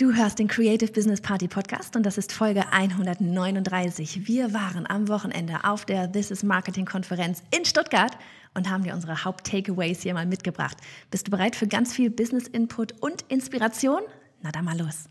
Du hörst den Creative Business Party Podcast und das ist Folge 139. Wir waren am Wochenende auf der This is Marketing Konferenz in Stuttgart und haben dir unsere Haupt-Takeaways hier mal mitgebracht. Bist du bereit für ganz viel Business Input und Inspiration? Na dann mal los.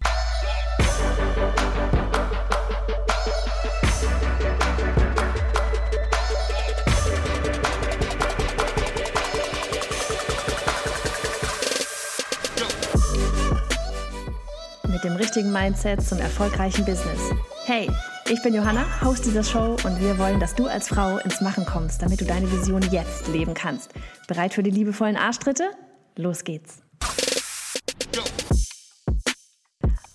Mit dem richtigen Mindset zum erfolgreichen Business. Hey, ich bin Johanna, Host dieser Show und wir wollen, dass du als Frau ins Machen kommst, damit du deine Vision jetzt leben kannst. Bereit für die liebevollen Arschtritte? Los geht's!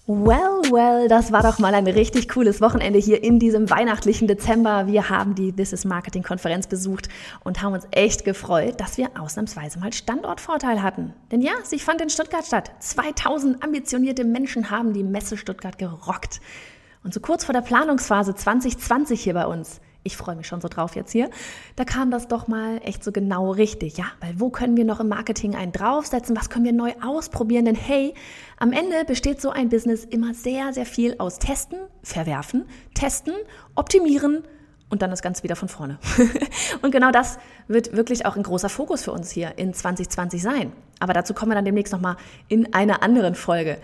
Well, well, das war doch mal ein richtig cooles Wochenende hier in diesem weihnachtlichen Dezember. Wir haben die This is Marketing Konferenz besucht und haben uns echt gefreut, dass wir ausnahmsweise mal Standortvorteil hatten. Denn ja, sie fand in Stuttgart statt. 2000 ambitionierte Menschen haben die Messe Stuttgart gerockt. Und so kurz vor der Planungsphase 2020 hier bei uns ich freue mich schon so drauf jetzt hier, da kam das doch mal echt so genau richtig, ja, weil wo können wir noch im Marketing einen draufsetzen, was können wir neu ausprobieren, denn hey, am Ende besteht so ein Business immer sehr, sehr viel aus Testen, Verwerfen, Testen, Optimieren und dann ist ganz wieder von vorne. und genau das wird wirklich auch ein großer Fokus für uns hier in 2020 sein. Aber dazu kommen wir dann demnächst nochmal in einer anderen Folge.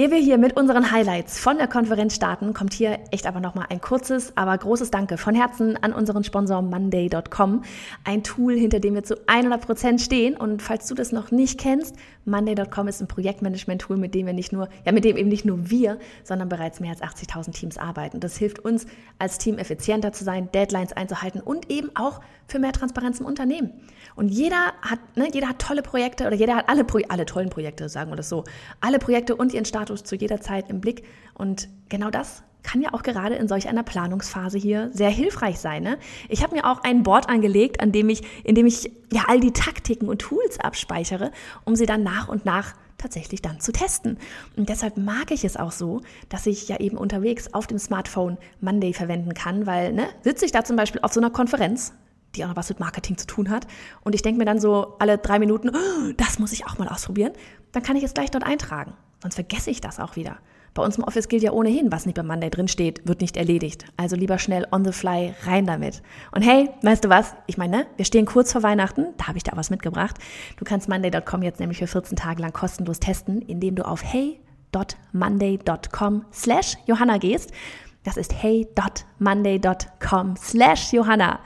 Ehe wir hier mit unseren Highlights von der Konferenz starten, kommt hier echt aber nochmal ein kurzes, aber großes Danke von Herzen an unseren Sponsor Monday.com. Ein Tool, hinter dem wir zu 100 Prozent stehen. Und falls du das noch nicht kennst, Monday.com ist ein Projektmanagement-Tool, mit dem wir nicht nur, ja, mit dem eben nicht nur wir, sondern bereits mehr als 80.000 Teams arbeiten. Das hilft uns als Team effizienter zu sein, Deadlines einzuhalten und eben auch für mehr Transparenz im Unternehmen. Und jeder hat, ne, jeder hat tolle Projekte oder jeder hat alle, alle tollen Projekte, sagen wir das so, alle Projekte und ihren Status zu jeder Zeit im Blick. Und genau das kann ja auch gerade in solch einer Planungsphase hier sehr hilfreich sein. Ne? Ich habe mir auch ein Board angelegt, an dem ich, in dem ich ja all die Taktiken und Tools abspeichere, um sie dann nach und nach tatsächlich dann zu testen. Und deshalb mag ich es auch so, dass ich ja eben unterwegs auf dem Smartphone Monday verwenden kann, weil ne, sitze ich da zum Beispiel auf so einer Konferenz, die auch noch was mit Marketing zu tun hat, und ich denke mir dann so alle drei Minuten, oh, das muss ich auch mal ausprobieren, dann kann ich es gleich dort eintragen. Sonst vergesse ich das auch wieder. Bei uns im Office gilt ja ohnehin, was nicht bei Monday drin steht, wird nicht erledigt. Also lieber schnell on the fly rein damit. Und hey, weißt du was? Ich meine, ne, wir stehen kurz vor Weihnachten, da habe ich da was mitgebracht. Du kannst Monday.com jetzt nämlich für 14 Tage lang kostenlos testen, indem du auf hey.monday.com slash Johanna gehst. Das ist hey.monday.com slash Johanna.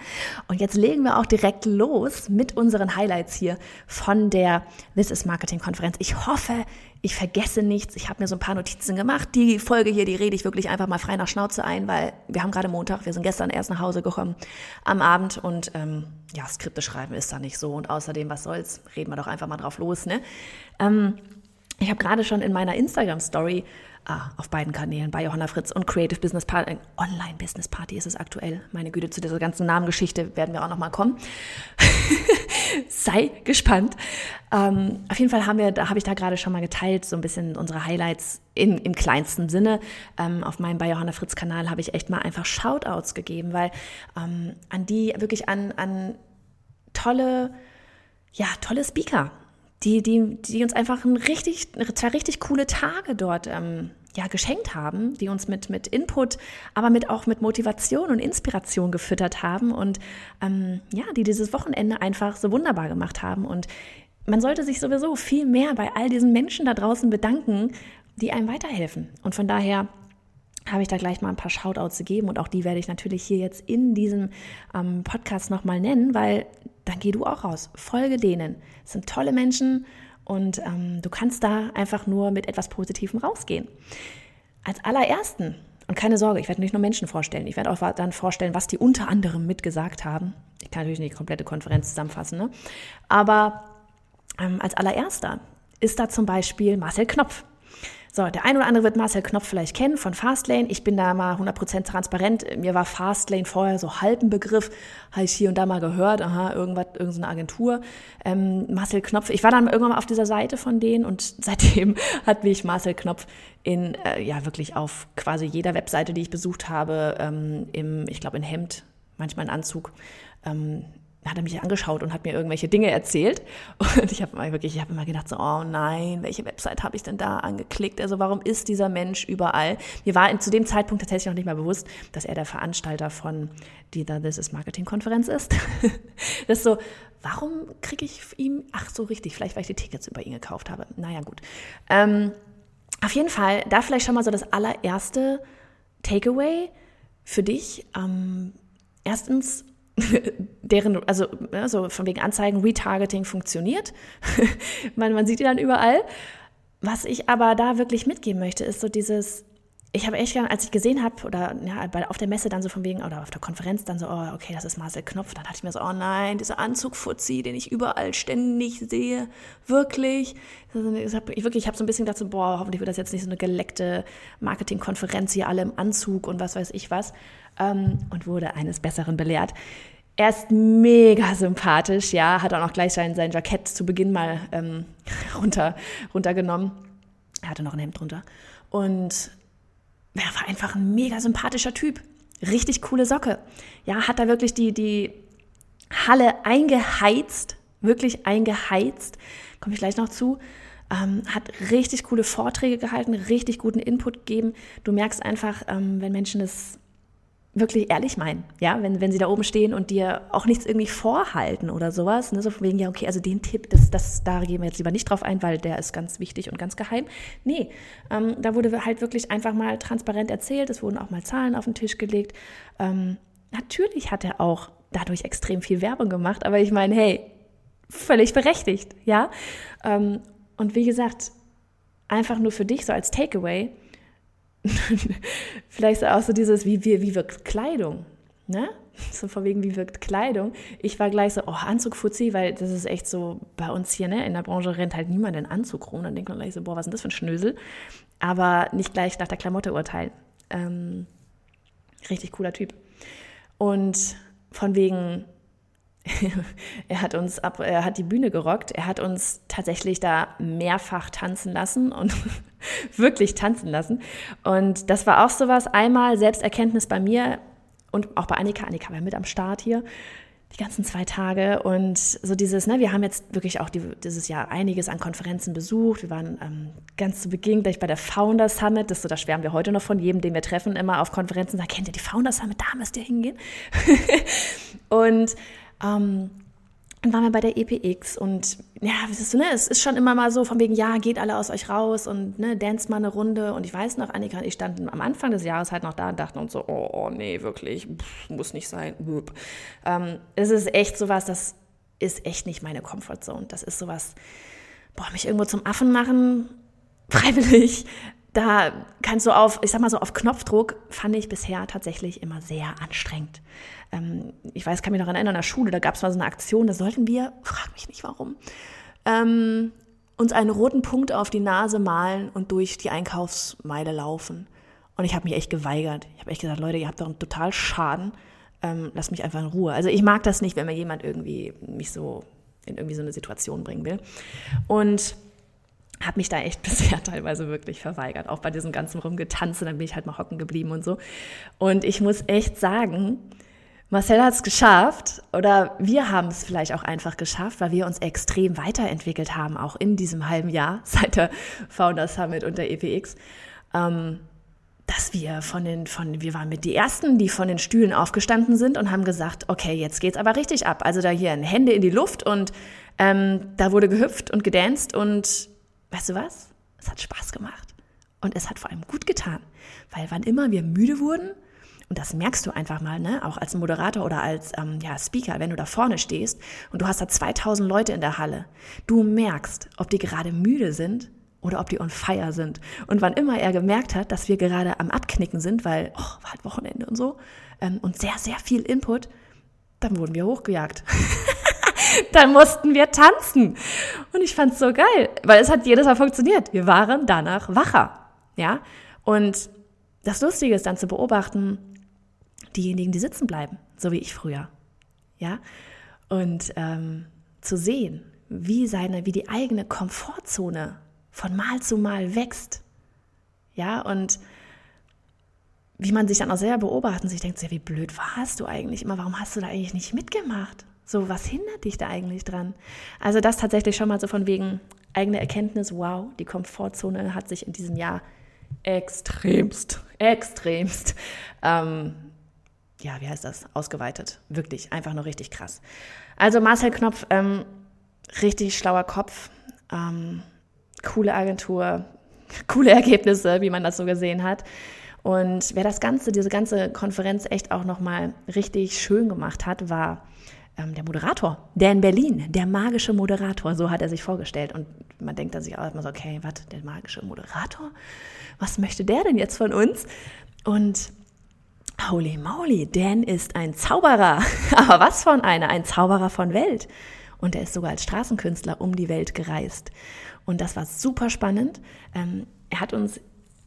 Und jetzt legen wir auch direkt los mit unseren Highlights hier von der This is Marketing Konferenz. Ich hoffe, ich vergesse nichts. Ich habe mir so ein paar Notizen gemacht. Die Folge hier, die rede ich wirklich einfach mal frei nach Schnauze ein, weil wir haben gerade Montag, wir sind gestern erst nach Hause gekommen am Abend und ähm, ja, Skripte schreiben ist da nicht so. Und außerdem, was soll's, reden wir doch einfach mal drauf los. Ne? Ähm, ich habe gerade schon in meiner Instagram-Story ah, auf beiden Kanälen bei Johanna Fritz und Creative Business Party, Online Business Party ist es aktuell. Meine Güte, zu dieser ganzen Namengeschichte werden wir auch nochmal kommen. Sei gespannt. Ähm, auf jeden Fall haben wir, da habe ich da gerade schon mal geteilt, so ein bisschen unsere Highlights in, im kleinsten Sinne. Ähm, auf meinem bei Johanna Fritz Kanal habe ich echt mal einfach Shoutouts gegeben, weil ähm, an die wirklich an, an tolle, ja, tolle Speaker die, die, die uns einfach ein richtig, zwei richtig coole Tage dort ähm, ja, geschenkt haben, die uns mit, mit Input, aber mit auch mit Motivation und Inspiration gefüttert haben und ähm, ja, die dieses Wochenende einfach so wunderbar gemacht haben. Und man sollte sich sowieso viel mehr bei all diesen Menschen da draußen bedanken, die einem weiterhelfen. Und von daher habe ich da gleich mal ein paar Shoutouts gegeben und auch die werde ich natürlich hier jetzt in diesem ähm, Podcast nochmal nennen, weil dann geh du auch raus, folge denen. Es sind tolle Menschen und ähm, du kannst da einfach nur mit etwas Positivem rausgehen. Als allerersten, und keine Sorge, ich werde nicht nur Menschen vorstellen, ich werde auch dann vorstellen, was die unter anderem mitgesagt haben. Ich kann natürlich nicht die komplette Konferenz zusammenfassen, ne? aber ähm, als allererster ist da zum Beispiel Marcel Knopf. So, der ein oder andere wird Marcel Knopf vielleicht kennen von Fastlane. Ich bin da mal 100% transparent. Mir war Fastlane vorher so halb ein Begriff. Habe ich hier und da mal gehört. Aha, irgendwas, irgendeine Agentur. Ähm, Marcel Knopf. Ich war dann irgendwann mal auf dieser Seite von denen und seitdem hat mich Marcel Knopf in, äh, ja, wirklich auf quasi jeder Webseite, die ich besucht habe, ähm, im, ich glaube in Hemd, manchmal in Anzug, ähm, hat er mich angeschaut und hat mir irgendwelche Dinge erzählt. Und ich habe wirklich, ich habe immer gedacht so, oh nein, welche Website habe ich denn da angeklickt? Also warum ist dieser Mensch überall? Mir war zu dem Zeitpunkt tatsächlich noch nicht mal bewusst, dass er der Veranstalter von dieser This is Marketing Konferenz ist. das ist so, warum kriege ich ihm, ach so richtig, vielleicht weil ich die Tickets über ihn gekauft habe. Naja, gut. Ähm, auf jeden Fall, da vielleicht schon mal so das allererste Takeaway für dich. Ähm, erstens, deren, also, also von wegen Anzeigen, Retargeting funktioniert. man, man sieht die dann überall. Was ich aber da wirklich mitgeben möchte, ist so dieses, ich habe echt gern, als ich gesehen habe, oder ja, auf der Messe dann so von wegen, oder auf der Konferenz dann so, oh, okay, das ist Marcel Knopf, dann dachte ich mir so, oh nein, dieser Anzug-Fuzzi, den ich überall ständig sehe, wirklich. Ich habe wirklich, ich habe so ein bisschen gedacht, so, boah, hoffentlich wird das jetzt nicht so eine geleckte Marketingkonferenz hier alle im Anzug und was weiß ich was. Ähm, und wurde eines Besseren belehrt. Er ist mega sympathisch, ja, hat auch noch gleich sein, sein Jackett zu Beginn mal ähm, runter, runtergenommen. Er hatte noch ein Hemd drunter. Und er war einfach ein mega sympathischer Typ. Richtig coole Socke. Ja, hat da wirklich die, die Halle eingeheizt, wirklich eingeheizt. Komme ich gleich noch zu. Ähm, hat richtig coole Vorträge gehalten, richtig guten Input gegeben. Du merkst einfach, ähm, wenn Menschen es wirklich ehrlich meinen, ja, wenn, wenn sie da oben stehen und dir auch nichts irgendwie vorhalten oder sowas, ne, so von wegen, ja, okay, also den Tipp, das, das, da gehen wir jetzt lieber nicht drauf ein, weil der ist ganz wichtig und ganz geheim. Nee, ähm, da wurde halt wirklich einfach mal transparent erzählt, es wurden auch mal Zahlen auf den Tisch gelegt. Ähm, natürlich hat er auch dadurch extrem viel Werbung gemacht, aber ich meine, hey, völlig berechtigt, ja. Ähm, und wie gesagt, einfach nur für dich so als Takeaway, vielleicht auch so dieses, wie, wie, wie wirkt Kleidung? Ne? So von wegen, wie wirkt Kleidung? Ich war gleich so, oh, Anzug Fuzzi, weil das ist echt so, bei uns hier, ne, in der Branche rennt halt niemand in Anzug rum. Dann denkt man gleich so, boah, was ist denn das für ein Schnösel? Aber nicht gleich nach der Klamotte urteilen. Ähm, richtig cooler Typ. Und von wegen, er hat uns ab, er hat die Bühne gerockt. Er hat uns tatsächlich da mehrfach tanzen lassen und wirklich tanzen lassen. Und das war auch sowas. Einmal Selbsterkenntnis bei mir und auch bei Annika. Annika war mit am Start hier die ganzen zwei Tage und so dieses, ne, wir haben jetzt wirklich auch die, dieses Jahr einiges an Konferenzen besucht. Wir waren ähm, ganz zu Beginn gleich bei der Founder Summit, das so, da schwärmen wir heute noch von jedem, den wir treffen, immer auf Konferenzen, da kennt ihr die Founder Summit, da müsst ihr hingehen. und ähm, dann waren wir bei der EPX und ja, du, ne? Es ist schon immer mal so von wegen, ja, geht alle aus euch raus und ne, dance mal eine Runde. Und ich weiß noch, Annika und ich standen am Anfang des Jahres halt noch da und dachten uns so, oh, oh nee, wirklich, pff, muss nicht sein. Ähm, es ist echt sowas, das ist echt nicht meine Comfortzone. Das ist sowas, boah, mich irgendwo zum Affen machen, freiwillig, da kannst du auf, ich sag mal so, auf Knopfdruck fand ich bisher tatsächlich immer sehr anstrengend. Ähm, ich weiß, kann mich noch erinnern, an der Schule, da gab es mal so eine Aktion, da sollten wir, frag mich nicht warum, ähm, uns einen roten Punkt auf die Nase malen und durch die Einkaufsmeile laufen. Und ich habe mich echt geweigert. Ich habe echt gesagt, Leute, ihr habt doch einen total Schaden. Ähm, lasst mich einfach in Ruhe. Also ich mag das nicht, wenn mir jemand irgendwie mich so in irgendwie so eine Situation bringen will. Und habe mich da echt bisher teilweise wirklich verweigert, auch bei diesem ganzen Rumgetanze, dann bin ich halt mal hocken geblieben und so. Und ich muss echt sagen, Marcel hat es geschafft oder wir haben es vielleicht auch einfach geschafft, weil wir uns extrem weiterentwickelt haben, auch in diesem halben Jahr seit der Founder Summit und der EPX. Ähm, dass wir von den, von, wir waren mit die Ersten, die von den Stühlen aufgestanden sind und haben gesagt, okay, jetzt geht's aber richtig ab. Also da hier Hände in die Luft und ähm, da wurde gehüpft und gedanced und weißt du was? Es hat Spaß gemacht. Und es hat vor allem gut getan. Weil wann immer wir müde wurden, und das merkst du einfach mal, ne? auch als Moderator oder als ähm, ja, Speaker, wenn du da vorne stehst und du hast da 2000 Leute in der Halle, du merkst, ob die gerade müde sind oder ob die on fire sind. Und wann immer er gemerkt hat, dass wir gerade am Abknicken sind, weil, oh, war halt Wochenende und so, ähm, und sehr, sehr viel Input, dann wurden wir hochgejagt. dann mussten wir tanzen. Und ich fand es so geil, weil es hat jedes Mal funktioniert. Wir waren danach wacher. Ja? Und das Lustige ist dann zu beobachten, diejenigen, die sitzen bleiben, so wie ich früher. Ja? Und ähm, zu sehen, wie seine, wie die eigene Komfortzone von Mal zu Mal wächst. Ja, und wie man sich dann auch selber beobachtet und sich denkt, wie blöd warst du eigentlich immer, warum hast du da eigentlich nicht mitgemacht? So, was hindert dich da eigentlich dran? Also das tatsächlich schon mal so von wegen eigene Erkenntnis, wow, die Komfortzone hat sich in diesem Jahr extremst, extremst, ähm, ja, wie heißt das, ausgeweitet. Wirklich, einfach nur richtig krass. Also Marcel Knopf, ähm, richtig schlauer Kopf, ähm, coole Agentur, coole Ergebnisse, wie man das so gesehen hat. Und wer das Ganze, diese ganze Konferenz echt auch nochmal richtig schön gemacht hat, war ähm, der Moderator, der in Berlin, der magische Moderator, so hat er sich vorgestellt. Und man denkt dann sich auch immer so, okay, was, der magische Moderator? Was möchte der denn jetzt von uns? Und holy moly, Dan ist ein Zauberer. Aber was von einer? Ein Zauberer von Welt. Und er ist sogar als Straßenkünstler um die Welt gereist. Und das war super spannend. Ähm, er hat uns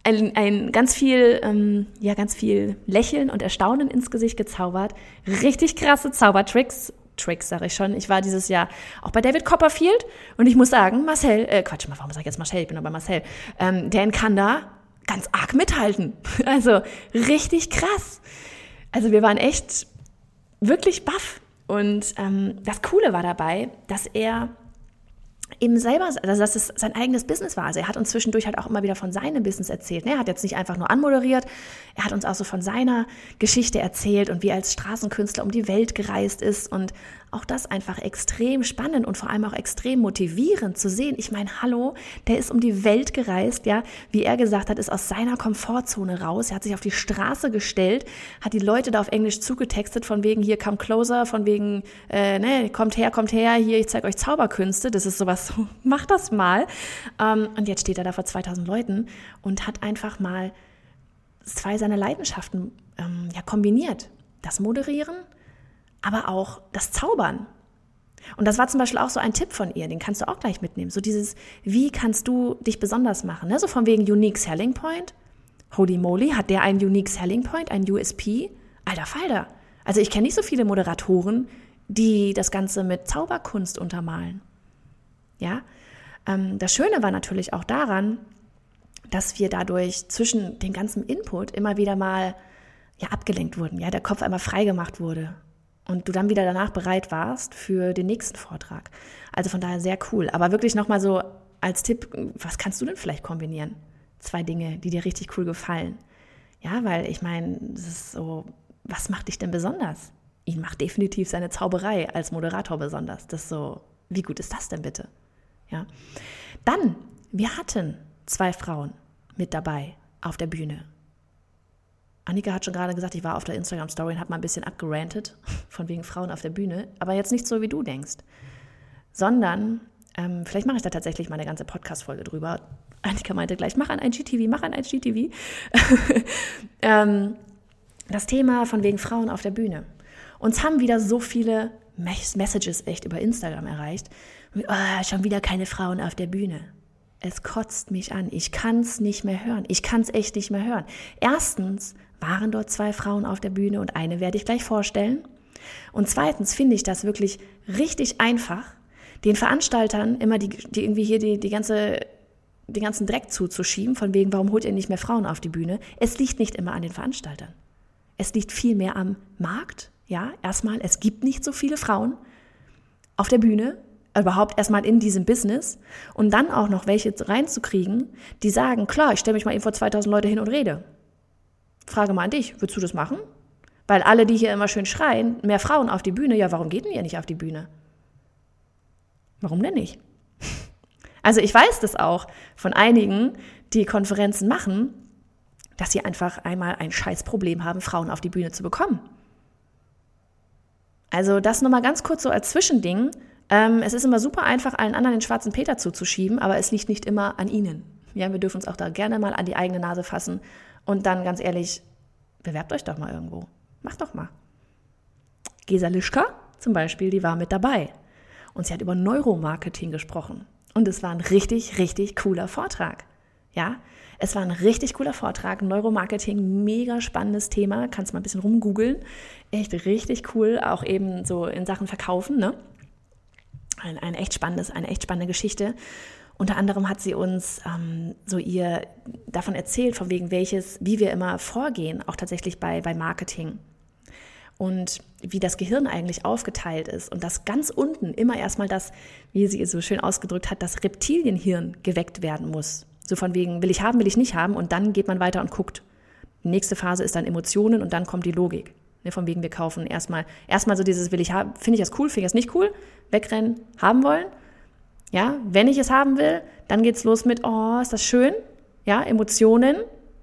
ein, ein ganz viel, ähm, ja, ganz viel Lächeln und Erstaunen ins Gesicht gezaubert. Richtig krasse Zaubertricks. Tricks, sage ich schon. Ich war dieses Jahr auch bei David Copperfield und ich muss sagen, Marcel, äh, Quatsch, warum sage ich jetzt Marcel? Ich bin aber Marcel. Ähm, der kann da ganz arg mithalten. Also richtig krass. Also wir waren echt wirklich baff. Und ähm, das Coole war dabei, dass er eben selber, also dass es sein eigenes Business war. Also er hat uns zwischendurch halt auch immer wieder von seinem Business erzählt. Ne? Er hat jetzt nicht einfach nur anmoderiert, er hat uns auch so von seiner Geschichte erzählt und wie er als Straßenkünstler um die Welt gereist ist und auch das einfach extrem spannend und vor allem auch extrem motivierend zu sehen. Ich meine, hallo, der ist um die Welt gereist, ja, wie er gesagt hat, ist aus seiner Komfortzone raus. Er hat sich auf die Straße gestellt, hat die Leute da auf Englisch zugetextet, von wegen hier come closer, von wegen, äh, ne, kommt her, kommt her, hier, ich zeige euch Zauberkünste. Das ist sowas, macht das mal. Ähm, und jetzt steht er da vor 2000 Leuten und hat einfach mal zwei seiner Leidenschaften ähm, ja, kombiniert. Das Moderieren aber auch das Zaubern. Und das war zum Beispiel auch so ein Tipp von ihr, den kannst du auch gleich mitnehmen. So dieses, wie kannst du dich besonders machen? Ne? So von wegen Unique Selling Point. Holy moly, hat der einen Unique Selling Point, ein USP? Alter Falter. Also ich kenne nicht so viele Moderatoren, die das Ganze mit Zauberkunst untermalen. Ja, ähm, das Schöne war natürlich auch daran, dass wir dadurch zwischen dem ganzen Input immer wieder mal ja, abgelenkt wurden, ja, der Kopf einmal freigemacht wurde und du dann wieder danach bereit warst für den nächsten Vortrag. Also von daher sehr cool. Aber wirklich nochmal so als Tipp, was kannst du denn vielleicht kombinieren? Zwei Dinge, die dir richtig cool gefallen. Ja, weil ich meine, das ist so, was macht dich denn besonders? Ihn macht definitiv seine Zauberei als Moderator besonders. Das ist so, wie gut ist das denn bitte? Ja. Dann, wir hatten zwei Frauen mit dabei auf der Bühne. Annika hat schon gerade gesagt, ich war auf der Instagram-Story und habe mal ein bisschen abgerantet, von wegen Frauen auf der Bühne, aber jetzt nicht so, wie du denkst, sondern ähm, vielleicht mache ich da tatsächlich mal eine ganze Podcast-Folge drüber. Annika meinte gleich, mach ein IGTV, mach ein IGTV. ähm, das Thema von wegen Frauen auf der Bühne. Uns haben wieder so viele Messages echt über Instagram erreicht. Oh, schon wieder keine Frauen auf der Bühne. Es kotzt mich an. Ich kann es nicht mehr hören. Ich kann es echt nicht mehr hören. Erstens, waren dort zwei Frauen auf der Bühne und eine werde ich gleich vorstellen. Und zweitens finde ich das wirklich richtig einfach, den Veranstaltern immer die, die irgendwie hier die, die ganze, den ganzen Dreck zuzuschieben, von wegen, warum holt ihr nicht mehr Frauen auf die Bühne? Es liegt nicht immer an den Veranstaltern. Es liegt vielmehr am Markt. Ja, erstmal, es gibt nicht so viele Frauen auf der Bühne, überhaupt erstmal in diesem Business und dann auch noch welche reinzukriegen, die sagen, klar, ich stelle mich mal eben vor 2000 Leute hin und rede. Frage mal an dich, würdest du das machen? Weil alle, die hier immer schön schreien, mehr Frauen auf die Bühne, ja, warum geht denn ihr nicht auf die Bühne? Warum denn nicht? Also ich weiß das auch von einigen, die Konferenzen machen, dass sie einfach einmal ein Scheißproblem haben, Frauen auf die Bühne zu bekommen. Also das nochmal ganz kurz so als Zwischending. Ähm, es ist immer super einfach, allen anderen den schwarzen Peter zuzuschieben, aber es liegt nicht immer an ihnen. Ja, wir dürfen uns auch da gerne mal an die eigene Nase fassen und dann ganz ehrlich, bewerbt euch doch mal irgendwo. Macht doch mal. Gesa Lischka zum Beispiel, die war mit dabei. Und sie hat über Neuromarketing gesprochen. Und es war ein richtig, richtig cooler Vortrag. Ja, es war ein richtig cooler Vortrag. Neuromarketing, mega spannendes Thema. Kannst mal ein bisschen rumgoogeln. Echt richtig cool. Auch eben so in Sachen Verkaufen, ne? Ein, ein echt spannendes, eine echt spannende Geschichte. Unter anderem hat sie uns ähm, so ihr davon erzählt, von wegen welches, wie wir immer vorgehen, auch tatsächlich bei, bei Marketing. und wie das Gehirn eigentlich aufgeteilt ist und dass ganz unten immer erstmal das, wie sie es so schön ausgedrückt hat, das Reptilienhirn geweckt werden muss. So von wegen, will ich haben, will ich nicht haben und dann geht man weiter und guckt. Die nächste Phase ist dann Emotionen und dann kommt die Logik. Ne, von wegen, wir kaufen erstmal, erstmal so dieses, will ich haben, finde ich das cool, finde ich das nicht cool, wegrennen, haben wollen. Ja, wenn ich es haben will, dann geht's los mit, oh, ist das schön? Ja, Emotionen.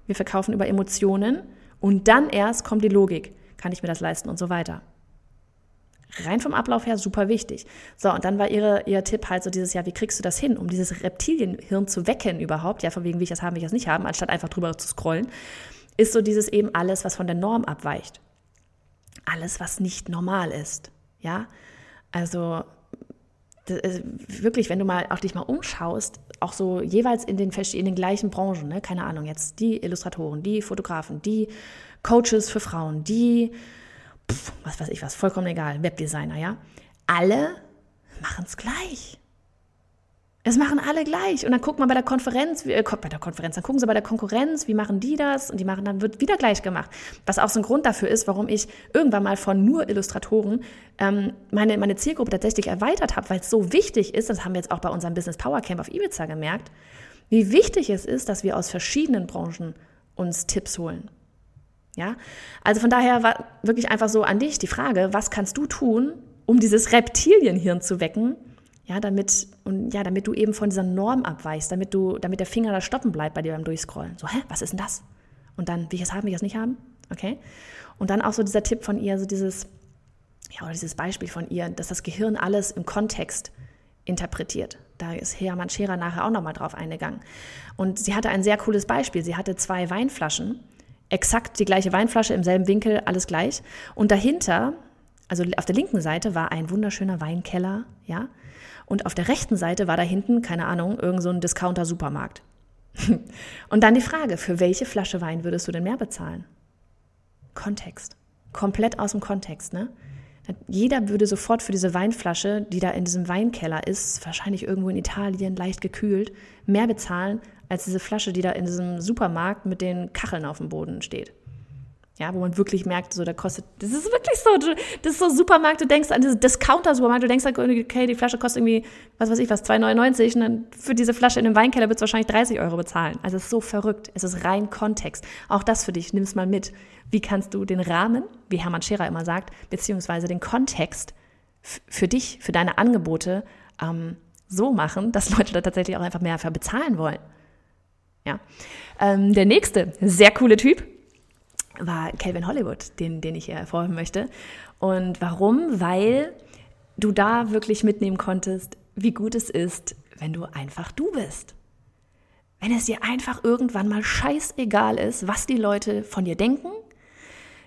Wir verkaufen über Emotionen. Und dann erst kommt die Logik. Kann ich mir das leisten und so weiter. Rein vom Ablauf her super wichtig. So, und dann war ihre, ihr Tipp halt so dieses, ja, wie kriegst du das hin, um dieses Reptilienhirn zu wecken überhaupt, ja, von wegen, wie ich das haben, wie ich das nicht haben, anstatt einfach drüber zu scrollen, ist so dieses eben alles, was von der Norm abweicht. Alles, was nicht normal ist, ja. Also, wirklich, wenn du mal auf dich mal umschaust, auch so jeweils in den, in den gleichen Branchen, ne? keine Ahnung, jetzt die Illustratoren, die Fotografen, die Coaches für Frauen, die, pf, was weiß ich was, vollkommen egal, Webdesigner, ja, alle machen es gleich. Es machen alle gleich. Und dann guckt man bei der Konferenz, äh, bei der Konferenz, dann gucken sie bei der Konkurrenz, wie machen die das? Und die machen, dann wird wieder gleich gemacht. Was auch so ein Grund dafür ist, warum ich irgendwann mal von nur Illustratoren ähm, meine, meine Zielgruppe tatsächlich erweitert habe, weil es so wichtig ist, das haben wir jetzt auch bei unserem Business Power Camp auf Ibiza gemerkt, wie wichtig es ist, dass wir aus verschiedenen Branchen uns Tipps holen. Ja, also von daher war wirklich einfach so an dich die Frage, was kannst du tun, um dieses Reptilienhirn zu wecken? Ja, damit, und ja, damit du eben von dieser Norm abweichst, damit du, damit der Finger da stoppen bleibt bei dir beim Durchscrollen. So, hä, was ist denn das? Und dann, will ich es haben, will ich es nicht haben? Okay? Und dann auch so dieser Tipp von ihr, so dieses, ja, oder dieses Beispiel von ihr, dass das Gehirn alles im Kontext interpretiert. Da ist Hermann Scherer nachher auch nochmal drauf eingegangen. Und sie hatte ein sehr cooles Beispiel. Sie hatte zwei Weinflaschen, exakt die gleiche Weinflasche im selben Winkel, alles gleich. Und dahinter, also auf der linken Seite, war ein wunderschöner Weinkeller, ja. Und auf der rechten Seite war da hinten, keine Ahnung, irgend so Discounter-Supermarkt. Und dann die Frage, für welche Flasche Wein würdest du denn mehr bezahlen? Kontext. Komplett aus dem Kontext, ne? Jeder würde sofort für diese Weinflasche, die da in diesem Weinkeller ist, wahrscheinlich irgendwo in Italien, leicht gekühlt, mehr bezahlen als diese Flasche, die da in diesem Supermarkt mit den Kacheln auf dem Boden steht. Ja, wo man wirklich merkt, so, da kostet, das ist wirklich so, das ist so Supermarkt, du denkst an diese Discounter-Supermarkt, du denkst, okay, die Flasche kostet irgendwie, was weiß ich was, 2,99 und dann für diese Flasche in dem Weinkeller wird es wahrscheinlich 30 Euro bezahlen. Also es ist so verrückt, es ist rein Kontext. Auch das für dich, nimm es mal mit. Wie kannst du den Rahmen, wie Hermann Scherer immer sagt, beziehungsweise den Kontext für dich, für deine Angebote ähm, so machen, dass Leute da tatsächlich auch einfach mehr für bezahlen wollen. Ja. Ähm, der nächste sehr coole Typ war Calvin Hollywood, den, den ich hier hervorheben möchte. Und warum? Weil du da wirklich mitnehmen konntest, wie gut es ist, wenn du einfach du bist. Wenn es dir einfach irgendwann mal scheißegal ist, was die Leute von dir denken,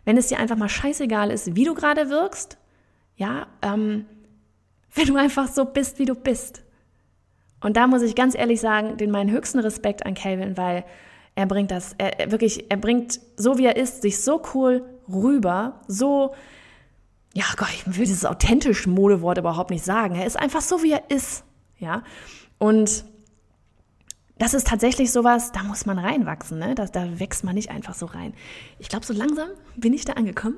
wenn es dir einfach mal scheißegal ist, wie du gerade wirkst, ja, ähm, wenn du einfach so bist, wie du bist. Und da muss ich ganz ehrlich sagen, den meinen höchsten Respekt an Calvin, weil er bringt das, er, wirklich, er bringt so wie er ist, sich so cool rüber, so, ja Gott, ich will dieses authentische Modewort überhaupt nicht sagen. Er ist einfach so wie er ist, ja. Und das ist tatsächlich sowas, da muss man reinwachsen, ne? Da, da wächst man nicht einfach so rein. Ich glaube, so langsam bin ich da angekommen,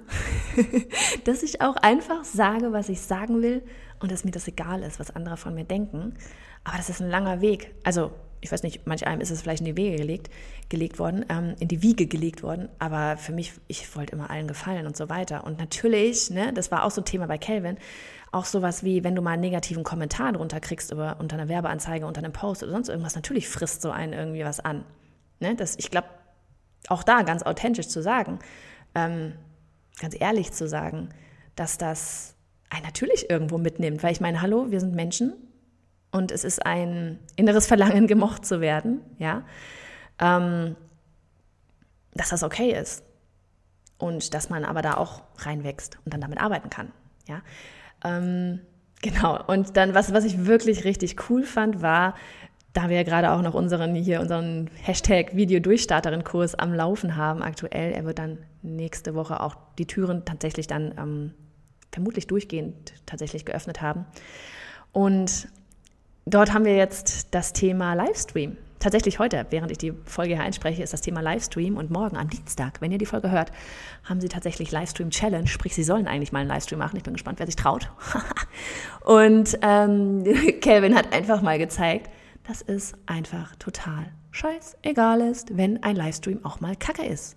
dass ich auch einfach sage, was ich sagen will und dass mir das egal ist, was andere von mir denken. Aber das ist ein langer Weg. Also, ich weiß nicht, manch einem ist es vielleicht in die Wege gelegt, gelegt worden, ähm, in die Wiege gelegt worden. Aber für mich, ich wollte immer allen gefallen und so weiter. Und natürlich, ne, das war auch so ein Thema bei Calvin, auch sowas wie, wenn du mal einen negativen Kommentar drunter kriegst über, unter einer Werbeanzeige, unter einem Post oder sonst irgendwas, natürlich frisst so einen irgendwie was an. Ne? Das, ich glaube, auch da ganz authentisch zu sagen, ähm, ganz ehrlich zu sagen, dass das einen natürlich irgendwo mitnimmt. Weil ich meine, hallo, wir sind Menschen und es ist ein inneres Verlangen, gemocht zu werden, ja. Ähm, dass das okay ist. Und dass man aber da auch reinwächst und dann damit arbeiten kann. Ja. Ähm, genau. Und dann, was, was ich wirklich richtig cool fand, war, da wir ja gerade auch noch unseren hier unseren Hashtag Video-Durchstarterin-Kurs am Laufen haben aktuell, er wird dann nächste Woche auch die Türen tatsächlich dann ähm, vermutlich durchgehend tatsächlich geöffnet haben. Und dort haben wir jetzt das Thema Livestream tatsächlich heute, während ich die Folge hier einspreche, ist das Thema Livestream und morgen am Dienstag, wenn ihr die Folge hört, haben sie tatsächlich Livestream Challenge, sprich, sie sollen eigentlich mal einen Livestream machen. Ich bin gespannt, wer sich traut. und ähm, Kelvin hat einfach mal gezeigt, dass es einfach total scheißegal ist, wenn ein Livestream auch mal kacke ist.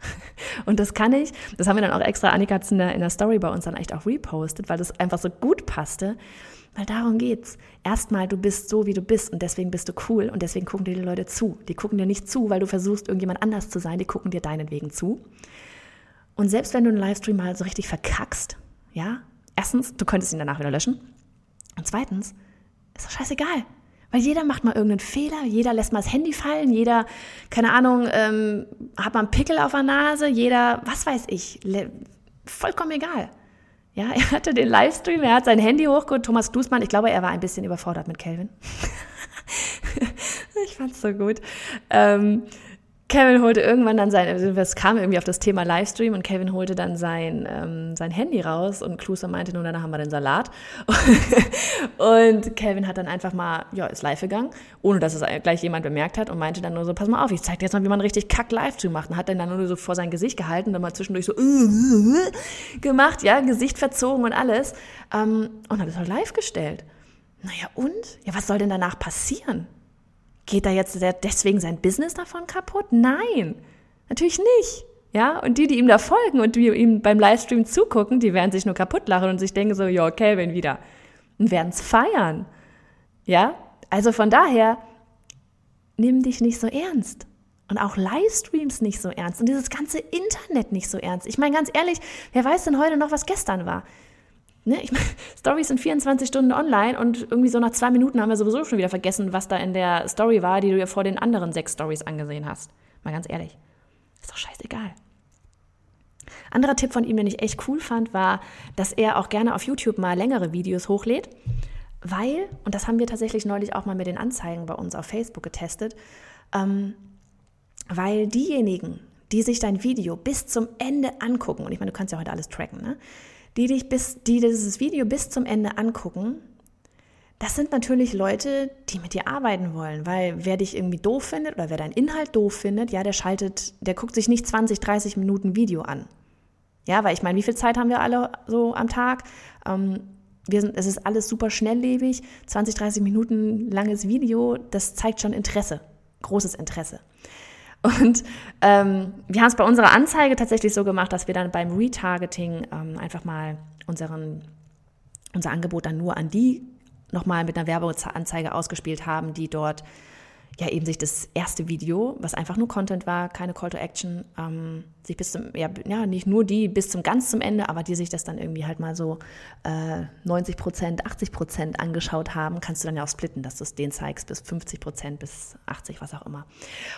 Und das kann ich, das haben wir dann auch extra, Annika hat es in der, in der Story bei uns dann echt auch repostet, weil das einfach so gut passte. Weil darum geht's. Erstmal, du bist so, wie du bist und deswegen bist du cool und deswegen gucken dir die Leute zu. Die gucken dir nicht zu, weil du versuchst, irgendjemand anders zu sein, die gucken dir deinetwegen zu. Und selbst wenn du einen Livestream mal so richtig verkackst, ja, erstens, du könntest ihn danach wieder löschen. Und zweitens, ist doch scheißegal. Weil jeder macht mal irgendeinen Fehler, jeder lässt mal das Handy fallen, jeder, keine Ahnung, ähm, hat mal einen Pickel auf der Nase, jeder, was weiß ich, vollkommen egal. Ja, er hatte den Livestream, er hat sein Handy hochgeholt, Thomas Glusmann, ich glaube, er war ein bisschen überfordert mit Kelvin. ich fand's so gut. Ähm, Kevin holte irgendwann dann sein, also es kam irgendwie auf das Thema Livestream und Kevin holte dann sein, ähm, sein Handy raus und Kluser meinte, nun, dann haben wir den Salat. und Kevin hat dann einfach mal, ja, ist live gegangen, ohne dass es gleich jemand bemerkt hat und meinte dann nur so, pass mal auf, ich zeig dir jetzt mal, wie man richtig kack Livestream macht. Und hat dann, dann nur so vor sein Gesicht gehalten und dann mal zwischendurch so gemacht, ja, Gesicht verzogen und alles. Ähm, und hat es halt live gestellt. Naja, und? Ja, was soll denn danach passieren? Geht da jetzt deswegen sein Business davon kaputt? Nein, natürlich nicht. Ja, und die, die ihm da folgen und die ihm beim Livestream zugucken, die werden sich nur kaputt lachen und sich denken so, ja, Calvin wieder. Und werden es feiern. Ja, also von daher, nimm dich nicht so ernst. Und auch Livestreams nicht so ernst. Und dieses ganze Internet nicht so ernst. Ich meine, ganz ehrlich, wer weiß denn heute noch, was gestern war? Ne, ich meine, Stories sind 24 Stunden online und irgendwie so nach zwei Minuten haben wir sowieso schon wieder vergessen, was da in der Story war, die du ja vor den anderen sechs Stories angesehen hast. Mal ganz ehrlich. Ist doch scheißegal. Anderer Tipp von ihm, den ich echt cool fand, war, dass er auch gerne auf YouTube mal längere Videos hochlädt, weil, und das haben wir tatsächlich neulich auch mal mit den Anzeigen bei uns auf Facebook getestet, ähm, weil diejenigen, die sich dein Video bis zum Ende angucken, und ich meine, du kannst ja heute alles tracken, ne? Die dich bis, die dieses Video bis zum Ende angucken, das sind natürlich Leute, die mit dir arbeiten wollen, weil wer dich irgendwie doof findet oder wer deinen Inhalt doof findet, ja, der schaltet, der guckt sich nicht 20, 30 Minuten Video an. Ja, weil ich meine, wie viel Zeit haben wir alle so am Tag? Ähm, wir sind, es ist alles super schnelllebig. 20, 30 Minuten langes Video, das zeigt schon Interesse, großes Interesse. Und ähm, wir haben es bei unserer Anzeige tatsächlich so gemacht, dass wir dann beim Retargeting ähm, einfach mal unseren, unser Angebot dann nur an die nochmal mit einer Werbeanzeige ausgespielt haben, die dort ja eben sich das erste Video, was einfach nur Content war, keine Call to Action, ähm, sich bis zum, ja, ja, nicht nur die bis zum ganz zum Ende, aber die sich das dann irgendwie halt mal so äh, 90 Prozent, 80 Prozent angeschaut haben, kannst du dann ja auch splitten, dass du es denen zeigst, bis 50 Prozent, bis 80, was auch immer.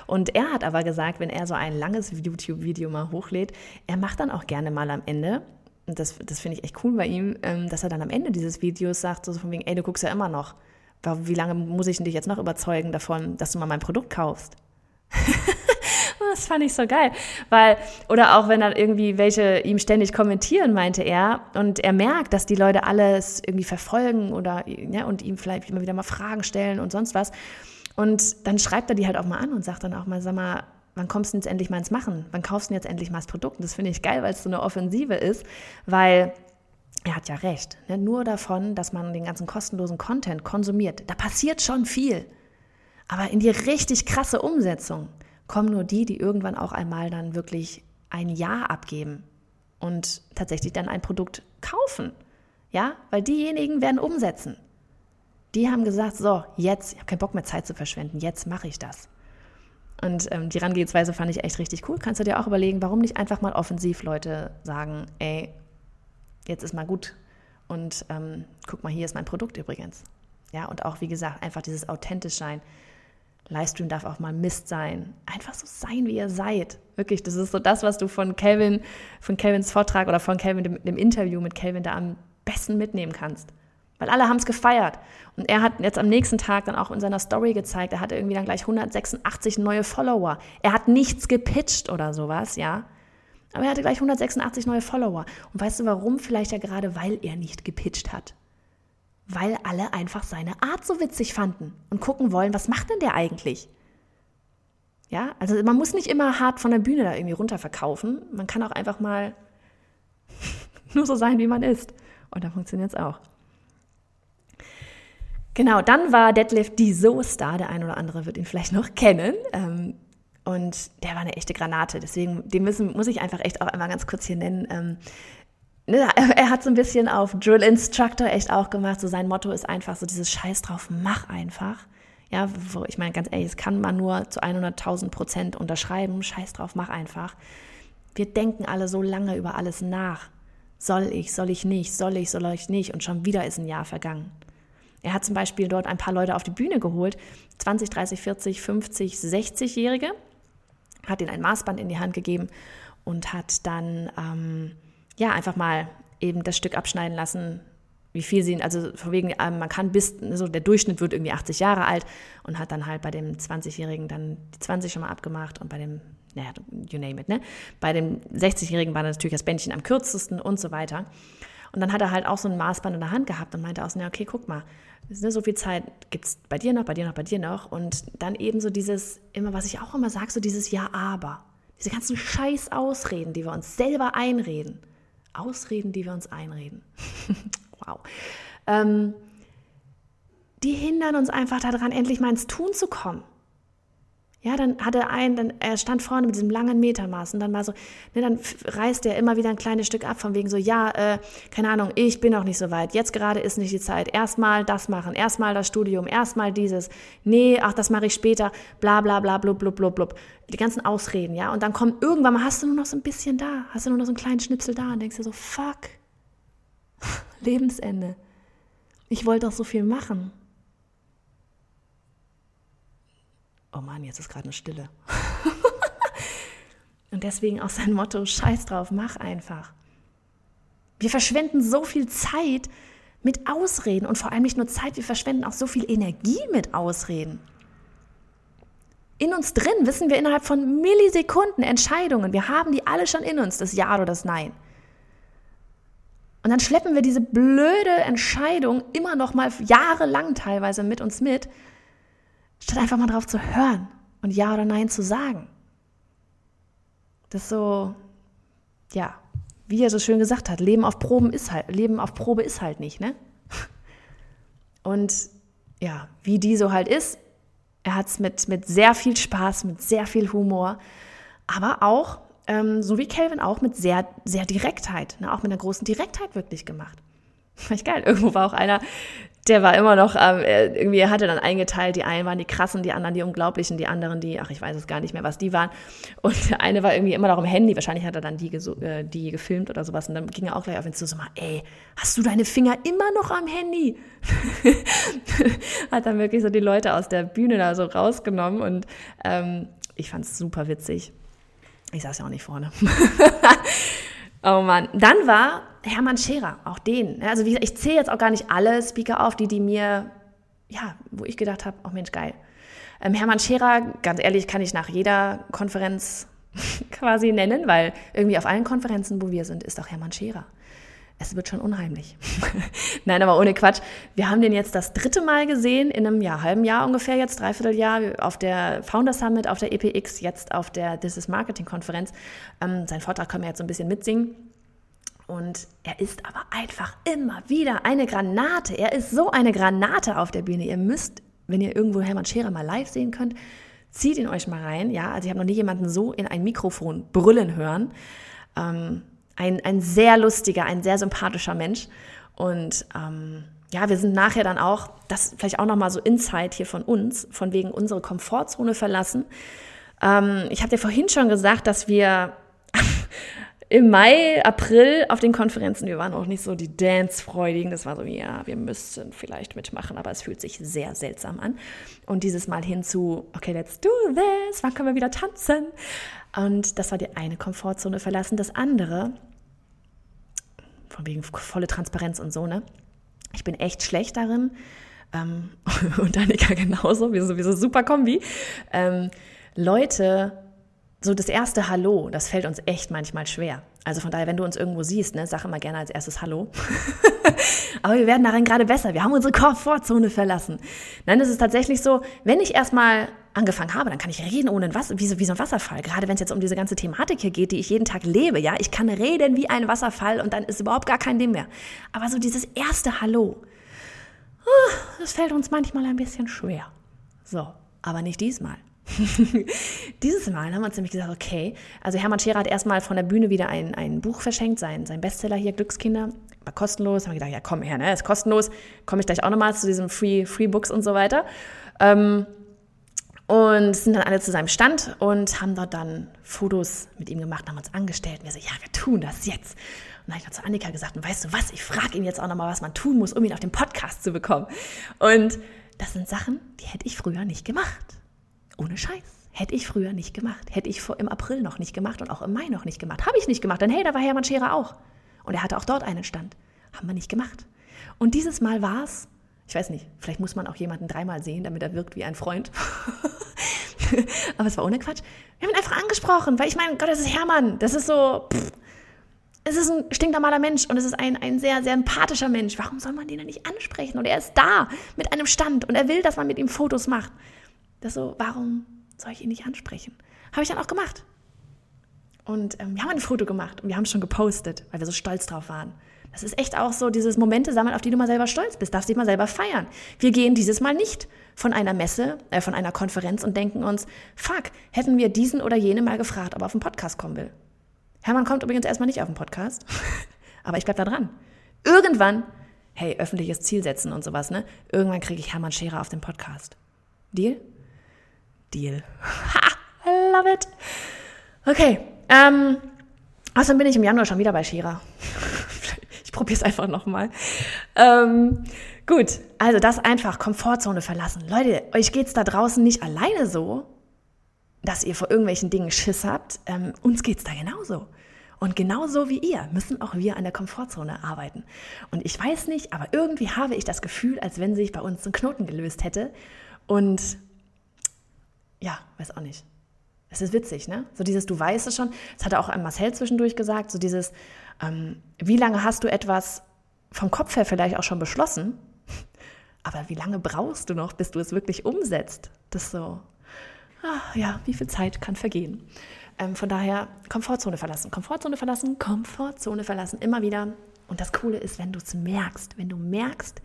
Und er hat aber gesagt, wenn er so ein langes YouTube-Video mal hochlädt, er macht dann auch gerne mal am Ende und das, das finde ich echt cool bei ihm, ähm, dass er dann am Ende dieses Videos sagt, so von wegen, ey, du guckst ja immer noch wie lange muss ich dich jetzt noch überzeugen davon, dass du mal mein Produkt kaufst? das fand ich so geil, weil oder auch wenn dann irgendwie welche ihm ständig kommentieren, meinte er, und er merkt, dass die Leute alles irgendwie verfolgen oder ja, und ihm vielleicht immer wieder mal Fragen stellen und sonst was. Und dann schreibt er die halt auch mal an und sagt dann auch mal, sag mal, wann kommst du jetzt endlich mal ins Machen? Wann kaufst du jetzt endlich mal das Produkt? Und das finde ich geil, weil es so eine Offensive ist, weil er hat ja recht. Ne? Nur davon, dass man den ganzen kostenlosen Content konsumiert, da passiert schon viel. Aber in die richtig krasse Umsetzung kommen nur die, die irgendwann auch einmal dann wirklich ein Ja abgeben und tatsächlich dann ein Produkt kaufen. Ja, weil diejenigen werden umsetzen. Die haben gesagt, so, jetzt, ich habe keinen Bock mehr Zeit zu verschwenden, jetzt mache ich das. Und ähm, die Herangehensweise fand ich echt richtig cool. Kannst du dir auch überlegen, warum nicht einfach mal offensiv Leute sagen, ey, jetzt ist mal gut und ähm, guck mal, hier ist mein Produkt übrigens. Ja, und auch wie gesagt, einfach dieses authentisch sein. Livestream darf auch mal Mist sein. Einfach so sein, wie ihr seid. Wirklich, das ist so das, was du von Calvin, von Calvins Vortrag oder von Calvin, dem, dem Interview mit Calvin da am besten mitnehmen kannst. Weil alle haben es gefeiert. Und er hat jetzt am nächsten Tag dann auch in seiner Story gezeigt, er hatte irgendwie dann gleich 186 neue Follower. Er hat nichts gepitcht oder sowas, ja. Aber er hatte gleich 186 neue Follower. Und weißt du warum? Vielleicht ja gerade, weil er nicht gepitcht hat. weil alle einfach seine Art so witzig fanden und gucken wollen, was macht denn der eigentlich? Ja, also man muss nicht immer hart von der Bühne da irgendwie runter verkaufen. Man kann auch einfach mal nur so sein, wie man ist. Und da funktioniert es auch. Genau, dann war Detlef die So-Star. Der ein oder andere wird ihn vielleicht noch kennen. Ähm, und der war eine echte Granate. Deswegen, den müssen, muss ich einfach echt auch einmal ganz kurz hier nennen. Ähm, ne, er hat so ein bisschen auf Drill Instructor echt auch gemacht. So sein Motto ist einfach so dieses Scheiß drauf, mach einfach. Ja, wo ich meine, ganz ehrlich, das kann man nur zu 100.000 Prozent unterschreiben. Scheiß drauf, mach einfach. Wir denken alle so lange über alles nach. Soll ich, soll ich nicht, soll ich, soll ich nicht. Und schon wieder ist ein Jahr vergangen. Er hat zum Beispiel dort ein paar Leute auf die Bühne geholt, 20, 30, 40, 50, 60-Jährige, hat ihnen ein Maßband in die Hand gegeben und hat dann ähm, ja einfach mal eben das Stück abschneiden lassen, wie viel sie, also von wegen, ähm, man kann bis, so der Durchschnitt wird irgendwie 80 Jahre alt und hat dann halt bei dem 20-Jährigen dann die 20 schon mal abgemacht und bei dem, naja, you name it, ne? Bei dem 60-Jährigen war natürlich das Bändchen am kürzesten und so weiter. Und dann hat er halt auch so ein Maßband in der Hand gehabt und meinte auch so, ja, okay, guck mal, so viel Zeit gibt es bei dir noch, bei dir noch, bei dir noch. Und dann eben so dieses, immer, was ich auch immer sage, so dieses Ja, aber. Diese ganzen scheiß Ausreden, die wir uns selber einreden. Ausreden, die wir uns einreden. wow. Ähm, die hindern uns einfach daran, endlich mal ins Tun zu kommen. Ja, dann hat er einen, dann, er stand vorne mit diesem langen Metermaß und dann mal so, ne, dann reißt er immer wieder ein kleines Stück ab, von wegen so, ja, äh, keine Ahnung, ich bin noch nicht so weit, jetzt gerade ist nicht die Zeit, erstmal das machen, erstmal das Studium, erstmal dieses, nee, ach, das mache ich später, bla bla bla, blub, blub, blub, blub. Die ganzen Ausreden, ja, und dann kommt irgendwann mal, hast du nur noch so ein bisschen da, hast du nur noch so einen kleinen Schnipsel da und denkst dir so, fuck, Lebensende. Ich wollte doch so viel machen. Oh Mann, jetzt ist gerade eine Stille. Und deswegen auch sein Motto, scheiß drauf, mach einfach. Wir verschwenden so viel Zeit mit Ausreden und vor allem nicht nur Zeit, wir verschwenden auch so viel Energie mit Ausreden. In uns drin wissen wir innerhalb von Millisekunden Entscheidungen. Wir haben die alle schon in uns, das Ja oder das Nein. Und dann schleppen wir diese blöde Entscheidung immer noch mal jahrelang teilweise mit uns mit statt einfach mal drauf zu hören und Ja oder Nein zu sagen. Das ist so, ja, wie er so schön gesagt hat, Leben auf Proben ist halt, Leben auf Probe ist halt nicht, ne? Und ja, wie die so halt ist, er hat es mit, mit sehr viel Spaß, mit sehr viel Humor, aber auch, ähm, so wie Calvin auch, mit sehr, sehr Direktheit, ne? auch mit einer großen Direktheit wirklich gemacht. Fand ich geil. Irgendwo war auch einer, der war immer noch, ähm, irgendwie er hatte dann eingeteilt, die einen waren die krassen, die anderen die unglaublichen, die anderen die, ach ich weiß es gar nicht mehr, was die waren. Und der eine war irgendwie immer noch im Handy, wahrscheinlich hat er dann die, äh, die gefilmt oder sowas und dann ging er auch gleich auf ihn zu, so mal, ey, hast du deine Finger immer noch am Handy? hat dann wirklich so die Leute aus der Bühne da so rausgenommen und ähm, ich fand es super witzig. Ich saß ja auch nicht vorne. Oh Mann. Dann war Hermann Scherer, auch den. Also wie, ich zähle jetzt auch gar nicht alle Speaker auf, die die mir, ja, wo ich gedacht habe, oh Mensch, geil. Ähm, Hermann Scherer, ganz ehrlich, kann ich nach jeder Konferenz quasi nennen, weil irgendwie auf allen Konferenzen, wo wir sind, ist auch Hermann Scherer es wird schon unheimlich. Nein, aber ohne Quatsch. Wir haben den jetzt das dritte Mal gesehen, in einem Jahr, halben Jahr ungefähr jetzt, dreiviertel Jahr, auf der Founder Summit, auf der EPX, jetzt auf der This is Marketing Konferenz. Ähm, sein Vortrag können wir jetzt so ein bisschen mitsingen. Und er ist aber einfach immer wieder eine Granate. Er ist so eine Granate auf der Bühne. Ihr müsst, wenn ihr irgendwo Hermann Scherer mal live sehen könnt, zieht ihn euch mal rein. Ja, also ich habe noch nie jemanden so in ein Mikrofon brüllen hören. Ähm, ein, ein sehr lustiger, ein sehr sympathischer Mensch. Und ähm, ja, wir sind nachher dann auch, das vielleicht auch nochmal so Insight hier von uns, von wegen unsere Komfortzone verlassen. Ähm, ich habe dir vorhin schon gesagt, dass wir im Mai, April auf den Konferenzen, wir waren auch nicht so die Dance-Freudigen. Das war so, ja, wir müssten vielleicht mitmachen, aber es fühlt sich sehr seltsam an. Und dieses Mal hin zu, okay, let's do this, wann können wir wieder tanzen? Und das war die eine Komfortzone verlassen. Das andere, von wegen volle Transparenz und so, ne? Ich bin echt schlecht darin. Ähm, und Annika genauso, wir sind sowieso super Kombi. Ähm, Leute so das erste Hallo, das fällt uns echt manchmal schwer. Also von daher, wenn du uns irgendwo siehst, ne, sag immer gerne als erstes Hallo. Aber wir werden darin gerade besser. Wir haben unsere Komfortzone verlassen. Nein, es ist tatsächlich so, wenn ich erstmal angefangen habe, dann kann ich reden ohne ein Wasser, wie so, wie so ein Wasserfall. Gerade wenn es jetzt um diese ganze Thematik hier geht, die ich jeden Tag lebe, ja. Ich kann reden wie ein Wasserfall und dann ist überhaupt gar kein Ding mehr. Aber so dieses erste Hallo, ah, das fällt uns manchmal ein bisschen schwer. So, aber nicht diesmal. Dieses Mal haben wir uns nämlich gesagt, okay, also Hermann Scherer hat erstmal von der Bühne wieder ein, ein Buch verschenkt, sein, sein Bestseller hier, Glückskinder, war kostenlos. Haben wir gedacht, ja komm her, ne, ist kostenlos, komme ich gleich auch nochmal zu diesem Free, Free Books und so weiter. Ähm, und sind dann alle zu seinem Stand und haben dort dann Fotos mit ihm gemacht, haben uns angestellt. Und wir so, ja, wir tun das jetzt. Und dann habe ich noch zu Annika gesagt, und weißt du was, ich frage ihn jetzt auch nochmal, was man tun muss, um ihn auf den Podcast zu bekommen. Und das sind Sachen, die hätte ich früher nicht gemacht. Ohne Scheiß. Hätte ich früher nicht gemacht. Hätte ich im April noch nicht gemacht und auch im Mai noch nicht gemacht. Habe ich nicht gemacht. Denn hey, da war Hermann Scherer auch. Und er hatte auch dort einen Stand. Haben wir nicht gemacht. Und dieses Mal war es, ich weiß nicht, vielleicht muss man auch jemanden dreimal sehen, damit er wirkt wie ein Freund. Aber es war ohne Quatsch. Wir haben ihn einfach angesprochen, weil ich meine, Gott, das ist Hermann. Das ist so, pff, es ist ein stinknormaler Mensch und es ist ein, ein sehr, sehr empathischer Mensch. Warum soll man den denn nicht ansprechen? Und er ist da mit einem Stand und er will, dass man mit ihm Fotos macht. Das so, warum soll ich ihn nicht ansprechen? Habe ich dann auch gemacht. Und ähm, wir haben ein Foto gemacht und wir haben es schon gepostet, weil wir so stolz drauf waren. Das ist echt auch so dieses Momente sammeln, auf die du mal selber stolz bist, darfst dich mal selber feiern. Wir gehen dieses Mal nicht von einer Messe, äh, von einer Konferenz und denken uns, fuck, hätten wir diesen oder jene mal gefragt, ob er auf den Podcast kommen will. Hermann kommt übrigens erstmal nicht auf den Podcast, aber ich bleib da dran. Irgendwann, hey, öffentliches Ziel setzen und sowas, ne? Irgendwann kriege ich Hermann Scherer auf den Podcast. Deal? Deal. Ha! I love it. Okay. Ähm, außerdem bin ich im Januar schon wieder bei Shira. ich probiere es einfach nochmal. Ähm, gut, also das einfach, Komfortzone verlassen. Leute, euch geht es da draußen nicht alleine so, dass ihr vor irgendwelchen Dingen Schiss habt. Ähm, uns es da genauso. Und genauso wie ihr müssen auch wir an der Komfortzone arbeiten. Und ich weiß nicht, aber irgendwie habe ich das Gefühl, als wenn sich bei uns ein Knoten gelöst hätte. Und ja, weiß auch nicht. Es ist witzig, ne? So dieses, du weißt es schon. Das hatte auch ein Marcel zwischendurch gesagt, so dieses, ähm, wie lange hast du etwas vom Kopf her vielleicht auch schon beschlossen, aber wie lange brauchst du noch, bis du es wirklich umsetzt? Das so, ach, ja, wie viel Zeit kann vergehen? Ähm, von daher, Komfortzone verlassen, Komfortzone verlassen, Komfortzone verlassen, immer wieder. Und das Coole ist, wenn du es merkst, wenn du merkst,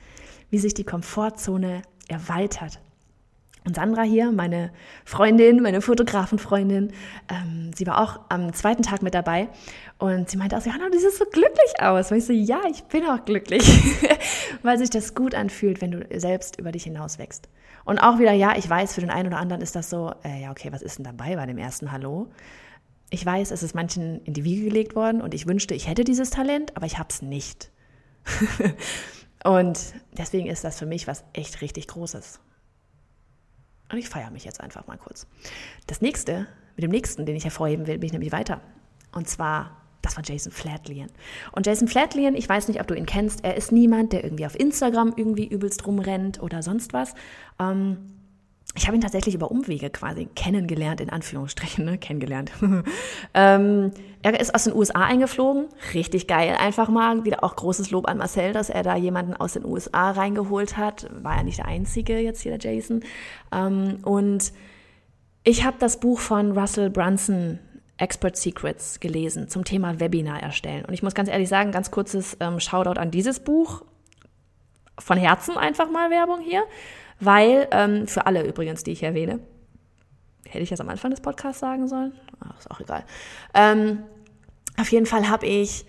wie sich die Komfortzone erweitert, und Sandra hier, meine Freundin, meine Fotografenfreundin, ähm, sie war auch am zweiten Tag mit dabei und sie meinte auch, Johanna, du siehst so glücklich aus. Und ich so, ja, ich bin auch glücklich, weil sich das gut anfühlt, wenn du selbst über dich hinaus wächst. Und auch wieder, ja, ich weiß, für den einen oder anderen ist das so, äh, ja, okay, was ist denn dabei bei dem ersten Hallo? Ich weiß, es ist manchen in die Wiege gelegt worden und ich wünschte, ich hätte dieses Talent, aber ich habe es nicht. und deswegen ist das für mich was echt richtig Großes. Und ich feiere mich jetzt einfach mal kurz. Das nächste, mit dem nächsten, den ich hervorheben will, bin ich nämlich weiter. Und zwar, das war Jason Flatlien. Und Jason Flatlien, ich weiß nicht, ob du ihn kennst, er ist niemand, der irgendwie auf Instagram irgendwie übelst rumrennt oder sonst was. Ähm, ich habe ihn tatsächlich über Umwege quasi kennengelernt, in Anführungsstrichen, ne? kennengelernt. ähm, er ist aus den USA eingeflogen, richtig geil, einfach mal. Wieder auch großes Lob an Marcel, dass er da jemanden aus den USA reingeholt hat. War ja nicht der Einzige jetzt hier, der Jason. Ähm, und ich habe das Buch von Russell Brunson Expert Secrets gelesen zum Thema Webinar erstellen. Und ich muss ganz ehrlich sagen, ganz kurzes ähm, Shoutout an dieses Buch. Von Herzen einfach mal Werbung hier weil, ähm, für alle übrigens, die ich erwähne, hätte ich das am Anfang des Podcasts sagen sollen? Ach, ist auch egal. Ähm, auf jeden Fall habe ich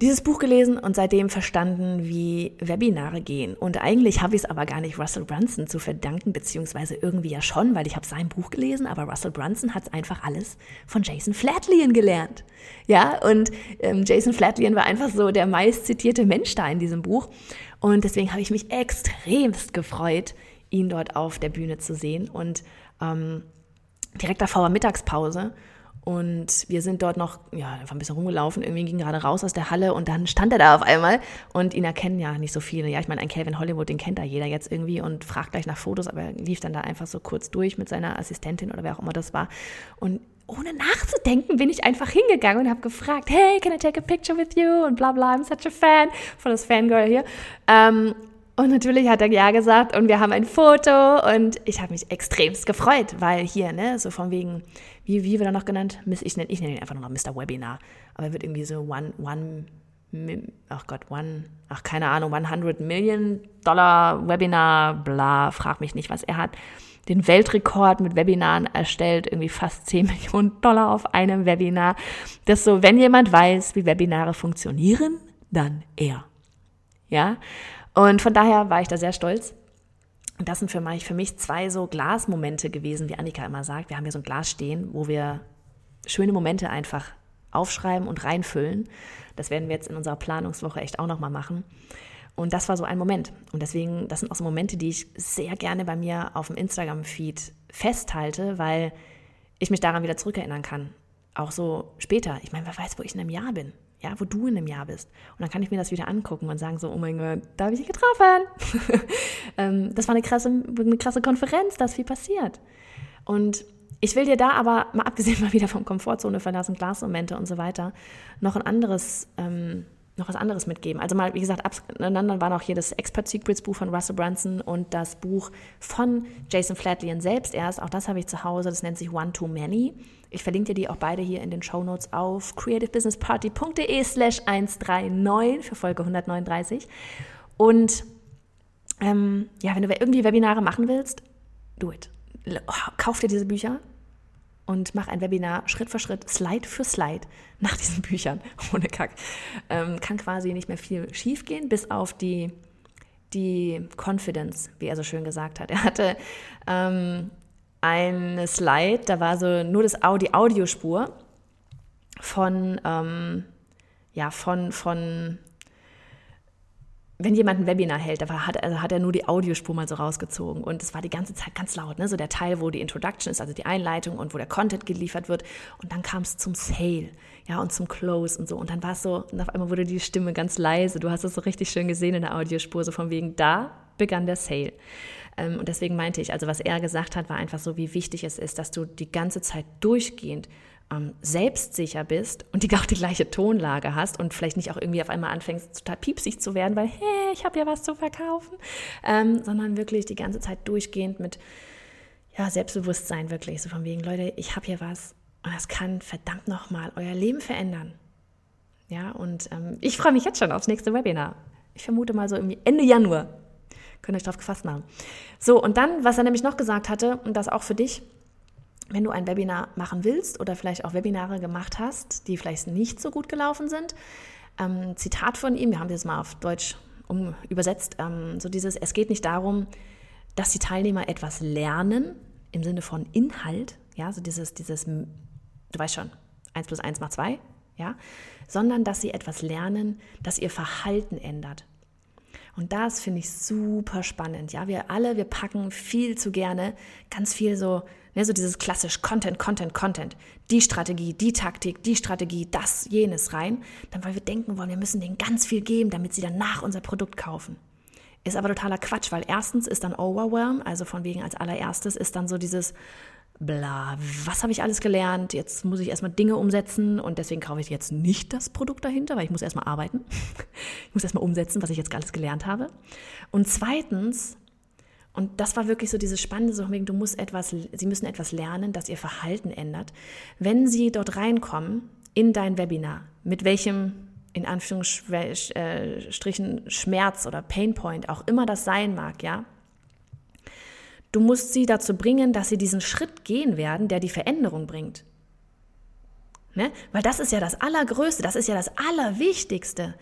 dieses Buch gelesen und seitdem verstanden, wie Webinare gehen. Und eigentlich habe ich es aber gar nicht Russell Brunson zu verdanken, beziehungsweise irgendwie ja schon, weil ich habe sein Buch gelesen, aber Russell Brunson hat einfach alles von Jason Flatlien gelernt. Ja, und ähm, Jason Flatlien war einfach so der meist zitierte Mensch da in diesem Buch. Und deswegen habe ich mich extremst gefreut, ihn dort auf der Bühne zu sehen. Und ähm, direkt davor war Mittagspause. Und wir sind dort noch, ja, einfach ein bisschen rumgelaufen. Irgendwie ging gerade raus aus der Halle und dann stand er da auf einmal. Und ihn erkennen ja nicht so viele. Ja, ich meine, ein Calvin Hollywood, den kennt da jeder jetzt irgendwie und fragt gleich nach Fotos, aber er lief dann da einfach so kurz durch mit seiner Assistentin oder wer auch immer das war. Und ohne nachzudenken bin ich einfach hingegangen und habe gefragt, hey, can I take a picture with you? Und bla bla, I'm such a fan. Voll das Fangirl hier. Ähm, und natürlich hat er ja gesagt und wir haben ein Foto und ich habe mich extremst gefreut, weil hier, ne, so von wegen, wie, wie wird er noch genannt? Ich nenne ich nenn ihn einfach nur noch Mr. Webinar. Aber er wird irgendwie so one, one, ach Gott, one, ach keine Ahnung, 100 Million Dollar Webinar, bla, frag mich nicht, was er hat. Den Weltrekord mit Webinaren erstellt, irgendwie fast 10 Millionen Dollar auf einem Webinar. Das so, wenn jemand weiß, wie Webinare funktionieren, dann er. Ja, und von daher war ich da sehr stolz. Und das sind für mich, für mich zwei so Glasmomente gewesen, wie Annika immer sagt. Wir haben hier so ein Glas stehen, wo wir schöne Momente einfach aufschreiben und reinfüllen. Das werden wir jetzt in unserer Planungswoche echt auch nochmal machen. Und das war so ein Moment. Und deswegen, das sind auch so Momente, die ich sehr gerne bei mir auf dem Instagram-Feed festhalte, weil ich mich daran wieder zurückerinnern kann. Auch so später. Ich meine, wer weiß, wo ich in einem Jahr bin ja, wo du in einem Jahr bist. Und dann kann ich mir das wieder angucken und sagen so, oh mein Gott, da habe ich dich getroffen. ähm, das war eine krasse, eine krasse Konferenz, da ist viel passiert. Und ich will dir da aber, mal abgesehen mal wieder vom Komfortzone verlassen, Glasmomente und so weiter, noch ein anderes, ähm, noch was anderes mitgeben. Also mal, wie gesagt, aneinander waren auch hier das Expert Secrets Buch von Russell Brunson und das Buch von Jason Flatley selbst erst. Auch das habe ich zu Hause. Das nennt sich One Too Many. Ich verlinke dir die auch beide hier in den Show Notes auf creativebusinessparty.de slash 139 für Folge 139. Und ähm, ja, wenn du irgendwie Webinare machen willst, do it. Kauf dir diese Bücher und mach ein Webinar Schritt für Schritt, Slide für Slide nach diesen Büchern. Ohne Kack. Ähm, kann quasi nicht mehr viel schief gehen, bis auf die, die Confidence, wie er so schön gesagt hat. Er hatte ähm, eine Slide, da war so nur das die Audiospur von, ähm, ja, von, von, wenn jemand ein Webinar hält, da hat, also hat er nur die Audiospur mal so rausgezogen und es war die ganze Zeit ganz laut, ne? so der Teil, wo die Introduction ist, also die Einleitung und wo der Content geliefert wird und dann kam es zum Sale, ja, und zum Close und so und dann war es so, und auf einmal wurde die Stimme ganz leise, du hast es so richtig schön gesehen in der Audiospur, so von wegen, da begann der Sale. Ähm, und deswegen meinte ich, also was er gesagt hat, war einfach so, wie wichtig es ist, dass du die ganze Zeit durchgehend ähm, selbstsicher bist und die auch die gleiche Tonlage hast und vielleicht nicht auch irgendwie auf einmal anfängst, total piepsig zu werden, weil, hey, ich habe ja was zu verkaufen, ähm, sondern wirklich die ganze Zeit durchgehend mit ja, Selbstbewusstsein wirklich, so von wegen, Leute, ich habe hier was und das kann verdammt nochmal euer Leben verändern. Ja, und ähm, ich freue mich jetzt schon aufs nächste Webinar. Ich vermute mal so Ende Januar Könnt ihr euch darauf gefasst machen. So, und dann, was er nämlich noch gesagt hatte, und das auch für dich, wenn du ein Webinar machen willst oder vielleicht auch Webinare gemacht hast, die vielleicht nicht so gut gelaufen sind, ähm, Zitat von ihm, wir haben das mal auf Deutsch um, übersetzt, ähm, so dieses, es geht nicht darum, dass die Teilnehmer etwas lernen im Sinne von Inhalt, ja, so dieses, dieses, du weißt schon, 1 plus 1 macht 2, ja, sondern dass sie etwas lernen, das ihr Verhalten ändert. Und das finde ich super spannend. Ja, wir alle, wir packen viel zu gerne ganz viel so, ne, so dieses klassisch Content, Content, Content. Die Strategie, die Taktik, die Strategie, das, jenes rein. Dann, weil wir denken wollen, wir müssen denen ganz viel geben, damit sie danach unser Produkt kaufen. Ist aber totaler Quatsch, weil erstens ist dann Overwhelm, also von wegen als allererstes ist dann so dieses, bla, was habe ich alles gelernt? Jetzt muss ich erstmal Dinge umsetzen und deswegen kaufe ich jetzt nicht das Produkt dahinter, weil ich muss erstmal arbeiten. Ich muss erstmal umsetzen, was ich jetzt alles gelernt habe. Und zweitens, und das war wirklich so dieses Spannende, so du musst etwas, sie müssen etwas lernen, das ihr Verhalten ändert. Wenn sie dort reinkommen in dein Webinar, mit welchem in Anführungsstrichen Schmerz oder Painpoint auch immer das sein mag, ja, Du musst sie dazu bringen, dass sie diesen Schritt gehen werden, der die Veränderung bringt. Ne? Weil das ist ja das Allergrößte, das ist ja das Allerwichtigste.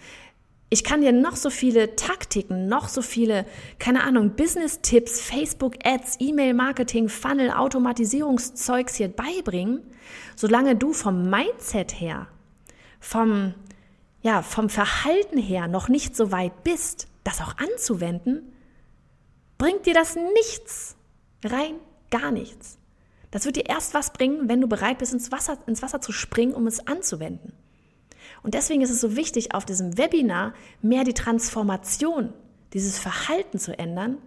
Ich kann dir noch so viele Taktiken, noch so viele, keine Ahnung, Business-Tipps, Facebook-Ads, E-Mail-Marketing, Funnel, Automatisierungszeugs hier beibringen, solange du vom Mindset her, vom, ja, vom Verhalten her noch nicht so weit bist, das auch anzuwenden, bringt dir das nichts. Rein gar nichts. Das wird dir erst was bringen, wenn du bereit bist, ins Wasser, ins Wasser zu springen, um es anzuwenden. Und deswegen ist es so wichtig, auf diesem Webinar mehr die Transformation, dieses Verhalten zu ändern,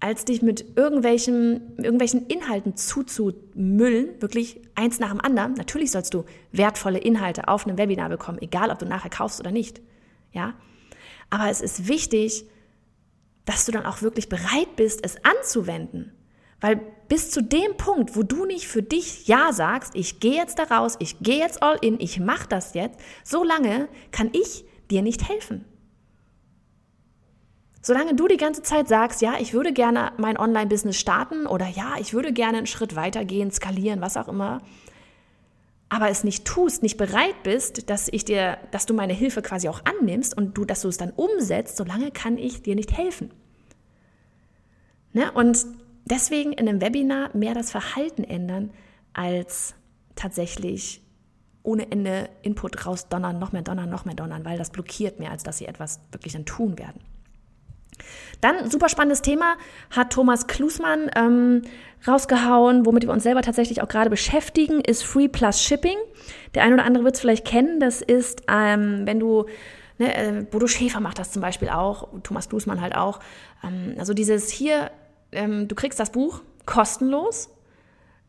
als dich mit irgendwelchen, irgendwelchen Inhalten zuzumüllen, wirklich eins nach dem anderen. Natürlich sollst du wertvolle Inhalte auf einem Webinar bekommen, egal ob du nachher kaufst oder nicht. Ja? Aber es ist wichtig, dass du dann auch wirklich bereit bist, es anzuwenden. Weil bis zu dem Punkt, wo du nicht für dich Ja sagst, ich gehe jetzt da raus, ich gehe jetzt all in, ich mache das jetzt, so lange kann ich dir nicht helfen. Solange du die ganze Zeit sagst, ja, ich würde gerne mein Online-Business starten oder ja, ich würde gerne einen Schritt weitergehen, skalieren, was auch immer, aber es nicht tust, nicht bereit bist, dass ich dir, dass du meine Hilfe quasi auch annimmst und du, dass du es dann umsetzt, solange kann ich dir nicht helfen. Ne? Und deswegen in einem Webinar mehr das Verhalten ändern, als tatsächlich ohne Ende Input rausdonnern, noch mehr donnern, noch mehr donnern, weil das blockiert mehr, als dass sie etwas wirklich dann tun werden. Dann super spannendes Thema hat Thomas Klusmann ähm, rausgehauen, womit wir uns selber tatsächlich auch gerade beschäftigen, ist Free Plus Shipping. Der eine oder andere wird es vielleicht kennen. Das ist, ähm, wenn du Ne, äh, Bodo Schäfer macht das zum Beispiel auch, Thomas Klusmann halt auch. Ähm, also dieses hier, ähm, du kriegst das Buch kostenlos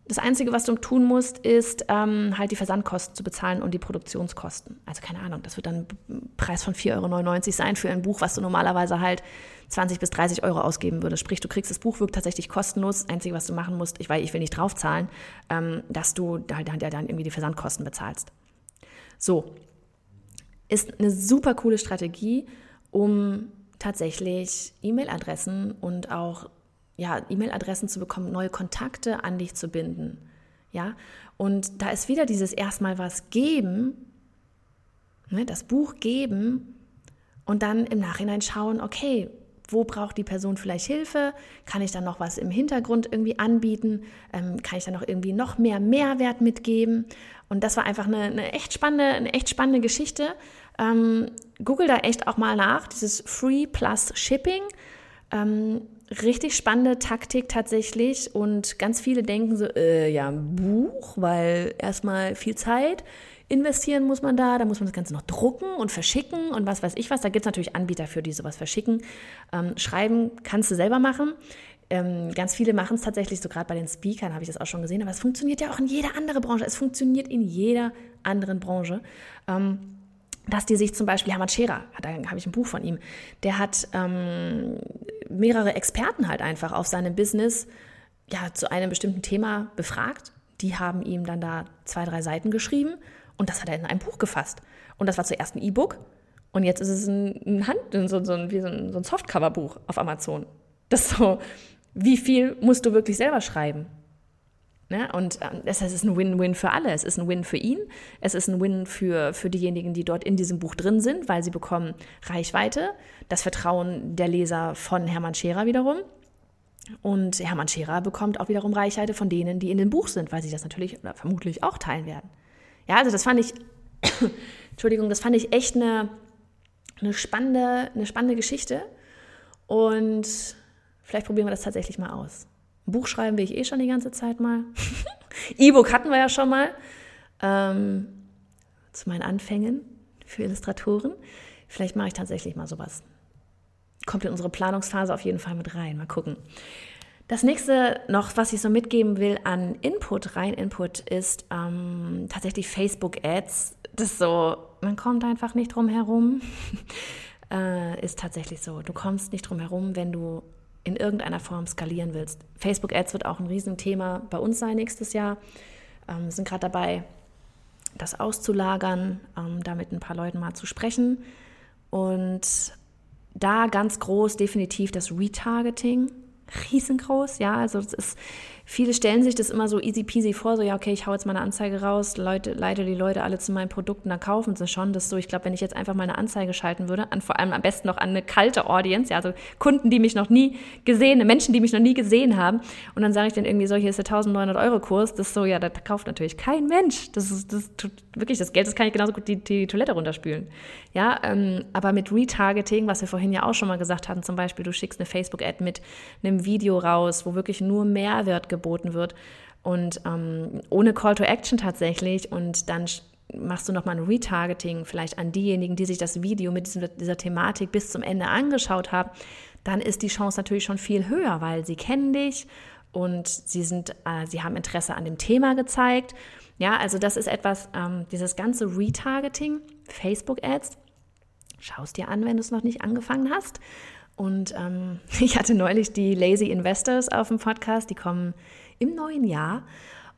das Einzige, was du tun musst, ist ähm, halt die Versandkosten zu bezahlen und die Produktionskosten. Also keine Ahnung, das wird dann ein Preis von 4,99 Euro sein für ein Buch, was du normalerweise halt 20 bis 30 Euro ausgeben würdest. Sprich, du kriegst das Buch wirklich tatsächlich kostenlos. Das Einzige, was du machen musst, ich, weil ich will nicht draufzahlen, ähm, dass du da, da, da dann irgendwie die Versandkosten bezahlst. So, ist eine super coole Strategie, um tatsächlich E-Mail-Adressen und auch ja, E-Mail-Adressen zu bekommen, neue Kontakte an dich zu binden. Ja, und da ist wieder dieses erstmal was geben, ne, das Buch geben und dann im Nachhinein schauen, okay, wo braucht die Person vielleicht Hilfe? Kann ich dann noch was im Hintergrund irgendwie anbieten? Ähm, kann ich dann noch irgendwie noch mehr Mehrwert mitgeben? Und das war einfach eine, eine echt spannende, eine echt spannende Geschichte. Ähm, Google da echt auch mal nach, dieses Free Plus Shipping. Ähm, richtig spannende Taktik tatsächlich und ganz viele denken so, äh, ja, ein Buch, weil erstmal viel Zeit investieren muss man da, da muss man das Ganze noch drucken und verschicken und was weiß ich was. Da gibt es natürlich Anbieter für, die sowas verschicken. Ähm, schreiben kannst du selber machen. Ähm, ganz viele machen es tatsächlich, so gerade bei den Speakern habe ich das auch schon gesehen, aber es funktioniert ja auch in jeder anderen Branche. Es funktioniert in jeder anderen Branche. Ähm, dass die sich zum Beispiel, Hermann Scherer, da habe ich ein Buch von ihm, der hat ähm, mehrere Experten halt einfach auf seinem Business ja, zu einem bestimmten Thema befragt. Die haben ihm dann da zwei, drei Seiten geschrieben und das hat er in ein Buch gefasst. Und das war zuerst ein E-Book und jetzt ist es ein, Hand, so, so, wie so ein, so ein Softcover-Buch auf Amazon. Das so, wie viel musst du wirklich selber schreiben? Ne? Und ähm, das heißt, es ist ein Win-Win für alle. Es ist ein Win für ihn, es ist ein Win für, für diejenigen, die dort in diesem Buch drin sind, weil sie bekommen Reichweite, das Vertrauen der Leser von Hermann Scherer wiederum. Und Hermann Scherer bekommt auch wiederum Reichweite von denen, die in dem Buch sind, weil sie das natürlich oder vermutlich auch teilen werden. Ja, also das fand ich, Entschuldigung, das fand ich echt eine, eine, spannende, eine spannende Geschichte. Und vielleicht probieren wir das tatsächlich mal aus. Buch schreiben will ich eh schon die ganze Zeit mal. E-Book hatten wir ja schon mal. Ähm, zu meinen Anfängen für Illustratoren. Vielleicht mache ich tatsächlich mal sowas. Kommt in unsere Planungsphase auf jeden Fall mit rein. Mal gucken. Das nächste noch, was ich so mitgeben will an Input, rein Input, ist ähm, tatsächlich Facebook-Ads. Das ist so, man kommt einfach nicht drum herum. äh, ist tatsächlich so. Du kommst nicht drum herum, wenn du in irgendeiner Form skalieren willst. Facebook Ads wird auch ein Riesenthema bei uns sein nächstes Jahr. Ähm, wir sind gerade dabei, das auszulagern, ähm, da mit ein paar Leuten mal zu sprechen. Und da ganz groß definitiv das Retargeting, riesengroß, ja, also das ist Viele stellen sich das immer so easy peasy vor, so ja, okay, ich hau jetzt mal eine Anzeige raus, Leute, leite die Leute alle zu meinen Produkten, dann kaufen sie schon. Das ist so, ich glaube, wenn ich jetzt einfach mal eine Anzeige schalten würde, an vor allem am besten noch an eine kalte Audience, ja, also Kunden, die mich noch nie gesehen, Menschen, die mich noch nie gesehen haben, und dann sage ich denen irgendwie so, hier ist der 1900 Euro Kurs, das ist so, ja, da kauft natürlich kein Mensch. Das ist, das tut wirklich, das Geld, das kann ich genauso gut die, die Toilette runterspülen. Ja, ähm, aber mit Retargeting, was wir vorhin ja auch schon mal gesagt hatten, zum Beispiel, du schickst eine Facebook-Ad mit einem Video raus, wo wirklich nur Mehrwert geboten wird und ähm, ohne Call to Action tatsächlich und dann machst du nochmal ein Retargeting vielleicht an diejenigen, die sich das Video mit dieser, dieser Thematik bis zum Ende angeschaut haben, dann ist die Chance natürlich schon viel höher, weil sie kennen dich und sie sind, äh, sie haben Interesse an dem Thema gezeigt. Ja, also das ist etwas, ähm, dieses ganze Retargeting, Facebook-Ads, schau es dir an, wenn du es noch nicht angefangen hast. Und ähm, ich hatte neulich die Lazy Investors auf dem Podcast, die kommen im neuen Jahr.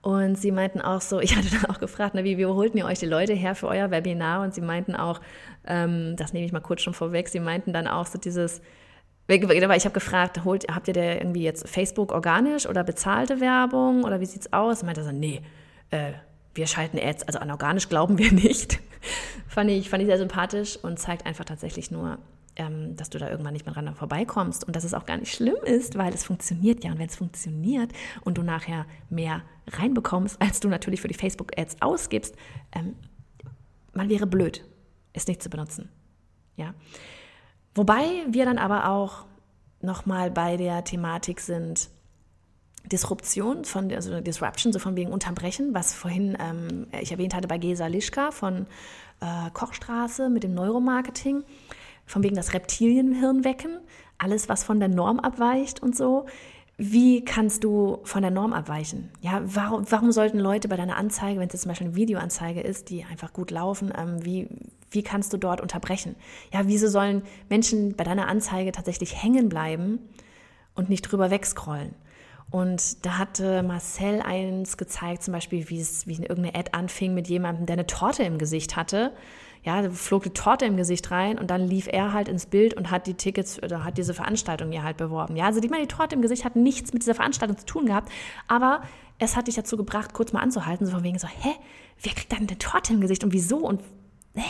Und sie meinten auch so, ich hatte dann auch gefragt, na, wie, wie holten ihr euch die Leute her für euer Webinar? Und sie meinten auch, ähm, das nehme ich mal kurz schon vorweg, sie meinten dann auch so dieses, ich habe gefragt, holt, habt ihr da irgendwie jetzt Facebook organisch oder bezahlte Werbung oder wie sieht's aus? Und meinte so, nee, äh, wir schalten Ads, also an organisch glauben wir nicht. fand, ich, fand ich sehr sympathisch und zeigt einfach tatsächlich nur, ähm, dass du da irgendwann nicht mehr dran vorbeikommst und dass es auch gar nicht schlimm ist, weil es funktioniert ja. Und wenn es funktioniert und du nachher mehr reinbekommst, als du natürlich für die Facebook-Ads ausgibst, ähm, man wäre blöd, es nicht zu benutzen. Ja. Wobei wir dann aber auch nochmal bei der Thematik sind, Disruption, von, also Disruption, so von wegen Unterbrechen, was vorhin ähm, ich erwähnt hatte bei Gesa Lischka von äh, Kochstraße mit dem Neuromarketing von wegen das Reptilienhirn wecken, alles, was von der Norm abweicht und so. Wie kannst du von der Norm abweichen? Ja, warum, warum sollten Leute bei deiner Anzeige, wenn es zum Beispiel eine Videoanzeige ist, die einfach gut laufen, ähm, wie, wie kannst du dort unterbrechen? Ja, wieso sollen Menschen bei deiner Anzeige tatsächlich hängen bleiben und nicht drüber wegscrollen? Und da hatte Marcel eins gezeigt, zum Beispiel, wie es, wie irgendeine Ad anfing mit jemandem, der eine Torte im Gesicht hatte ja, da flog die Torte im Gesicht rein und dann lief er halt ins Bild und hat die Tickets oder hat diese Veranstaltung hier halt beworben. Ja, also die, die Torte im Gesicht hat nichts mit dieser Veranstaltung zu tun gehabt, aber es hat dich dazu gebracht, kurz mal anzuhalten, so von wegen so, hä, wer kriegt dann eine Torte im Gesicht und wieso und hä?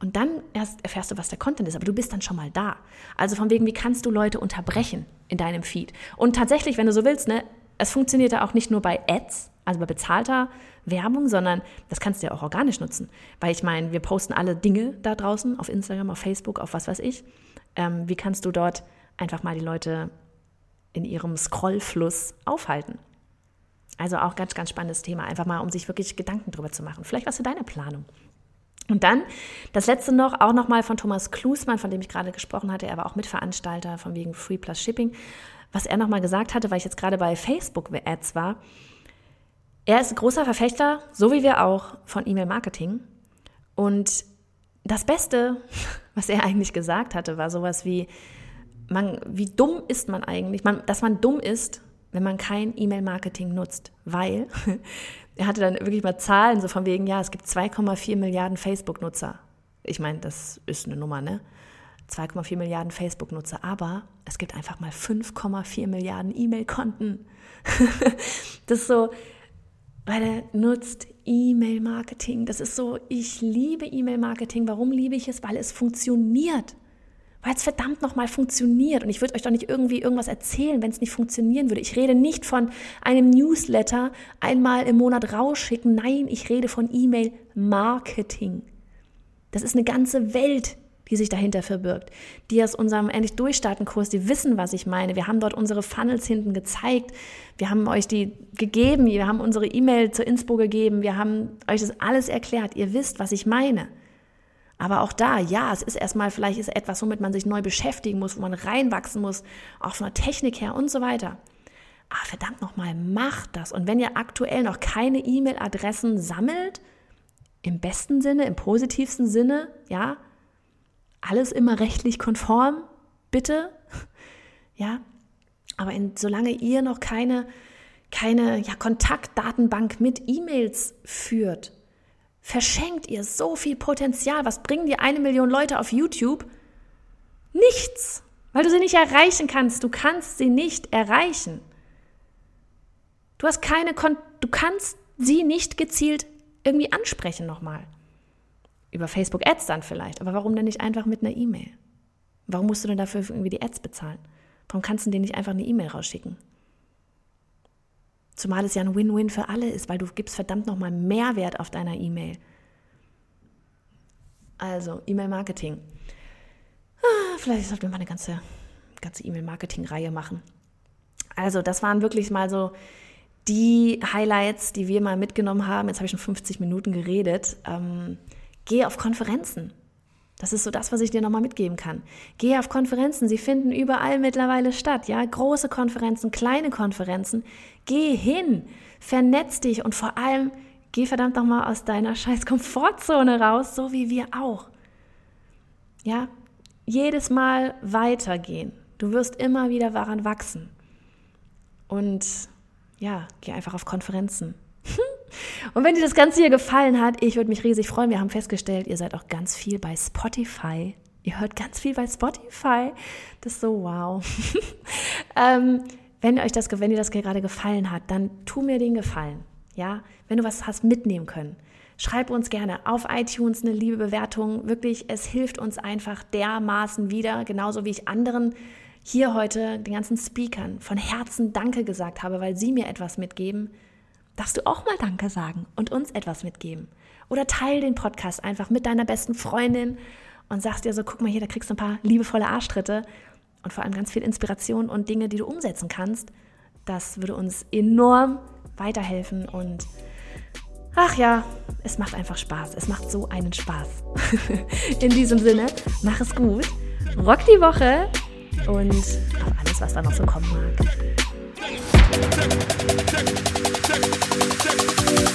Und dann erst erfährst du, was der Content ist, aber du bist dann schon mal da. Also von wegen, wie kannst du Leute unterbrechen in deinem Feed? Und tatsächlich, wenn du so willst, ne, es funktioniert ja auch nicht nur bei Ads, also bei bezahlter Werbung, sondern das kannst du ja auch organisch nutzen. Weil ich meine, wir posten alle Dinge da draußen auf Instagram, auf Facebook, auf was weiß ich. Ähm, wie kannst du dort einfach mal die Leute in ihrem Scrollfluss aufhalten? Also auch ganz, ganz spannendes Thema, einfach mal, um sich wirklich Gedanken drüber zu machen. Vielleicht was für deine Planung. Und dann das letzte noch, auch nochmal von Thomas Klusmann, von dem ich gerade gesprochen hatte. Er war auch Mitveranstalter von wegen Free Plus Shipping. Was er nochmal gesagt hatte, weil ich jetzt gerade bei Facebook Ads war, er ist großer Verfechter, so wie wir auch, von E-Mail-Marketing. Und das Beste, was er eigentlich gesagt hatte, war sowas wie, man, wie dumm ist man eigentlich, man, dass man dumm ist, wenn man kein E-Mail-Marketing nutzt. Weil er hatte dann wirklich mal Zahlen, so von wegen, ja, es gibt 2,4 Milliarden Facebook-Nutzer. Ich meine, das ist eine Nummer, ne? 2,4 Milliarden Facebook-Nutzer, aber es gibt einfach mal 5,4 Milliarden E-Mail-Konten. das ist so, weil er nutzt E-Mail-Marketing. Das ist so, ich liebe E-Mail-Marketing. Warum liebe ich es? Weil es funktioniert. Weil es verdammt nochmal funktioniert. Und ich würde euch doch nicht irgendwie irgendwas erzählen, wenn es nicht funktionieren würde. Ich rede nicht von einem Newsletter einmal im Monat rausschicken. Nein, ich rede von E-Mail-Marketing. Das ist eine ganze Welt, die sich dahinter verbirgt. Die aus unserem Endlich Durchstarten-Kurs, die wissen, was ich meine. Wir haben dort unsere Funnels hinten gezeigt. Wir haben euch die gegeben. Wir haben unsere E-Mail zur Inspo gegeben. Wir haben euch das alles erklärt. Ihr wisst, was ich meine. Aber auch da, ja, es ist erstmal, vielleicht ist etwas, womit man sich neu beschäftigen muss, wo man reinwachsen muss, auch von der Technik her und so weiter. Aber verdammt nochmal, macht das. Und wenn ihr aktuell noch keine E-Mail-Adressen sammelt, im besten Sinne, im positivsten Sinne, ja, alles immer rechtlich konform, bitte. Ja, aber in, solange ihr noch keine, keine ja, Kontaktdatenbank mit E-Mails führt, verschenkt ihr so viel Potenzial. Was bringen dir eine Million Leute auf YouTube? Nichts, weil du sie nicht erreichen kannst. Du kannst sie nicht erreichen. Du hast keine, Kon du kannst sie nicht gezielt irgendwie ansprechen nochmal. Über Facebook Ads dann vielleicht. Aber warum denn nicht einfach mit einer E-Mail? Warum musst du denn dafür irgendwie die Ads bezahlen? Warum kannst du denen nicht einfach eine E-Mail rausschicken? Zumal es ja ein Win-Win für alle ist, weil du gibst verdammt nochmal Mehrwert auf deiner E-Mail. Also, E-Mail-Marketing. Ah, vielleicht sollten wir mal eine ganze, ganze E-Mail-Marketing-Reihe machen. Also, das waren wirklich mal so die Highlights, die wir mal mitgenommen haben, jetzt habe ich schon 50 Minuten geredet, ähm, geh auf Konferenzen. Das ist so das, was ich dir nochmal mitgeben kann. Geh auf Konferenzen, sie finden überall mittlerweile statt, ja, große Konferenzen, kleine Konferenzen. Geh hin, vernetz dich und vor allem geh verdammt nochmal aus deiner scheiß Komfortzone raus, so wie wir auch. Ja, jedes Mal weitergehen. Du wirst immer wieder daran wachsen. Und ja, geh einfach auf Konferenzen. Und wenn dir das Ganze hier gefallen hat, ich würde mich riesig freuen. Wir haben festgestellt, ihr seid auch ganz viel bei Spotify. Ihr hört ganz viel bei Spotify. Das ist so wow. ähm, wenn euch das, wenn dir das gerade gefallen hat, dann tu mir den Gefallen. Ja, wenn du was hast mitnehmen können, schreib uns gerne auf iTunes eine liebe Bewertung. Wirklich, es hilft uns einfach dermaßen wieder, genauso wie ich anderen hier heute den ganzen Speakern von Herzen Danke gesagt habe, weil sie mir etwas mitgeben darfst du auch mal Danke sagen und uns etwas mitgeben. Oder teil den Podcast einfach mit deiner besten Freundin und sagst dir so, guck mal hier, da kriegst du ein paar liebevolle Arschtritte und vor allem ganz viel Inspiration und Dinge, die du umsetzen kannst. Das würde uns enorm weiterhelfen und ach ja, es macht einfach Spaß. Es macht so einen Spaß. In diesem Sinne, mach es gut, rock die Woche und auf alles, was da noch so kommen mag. Check.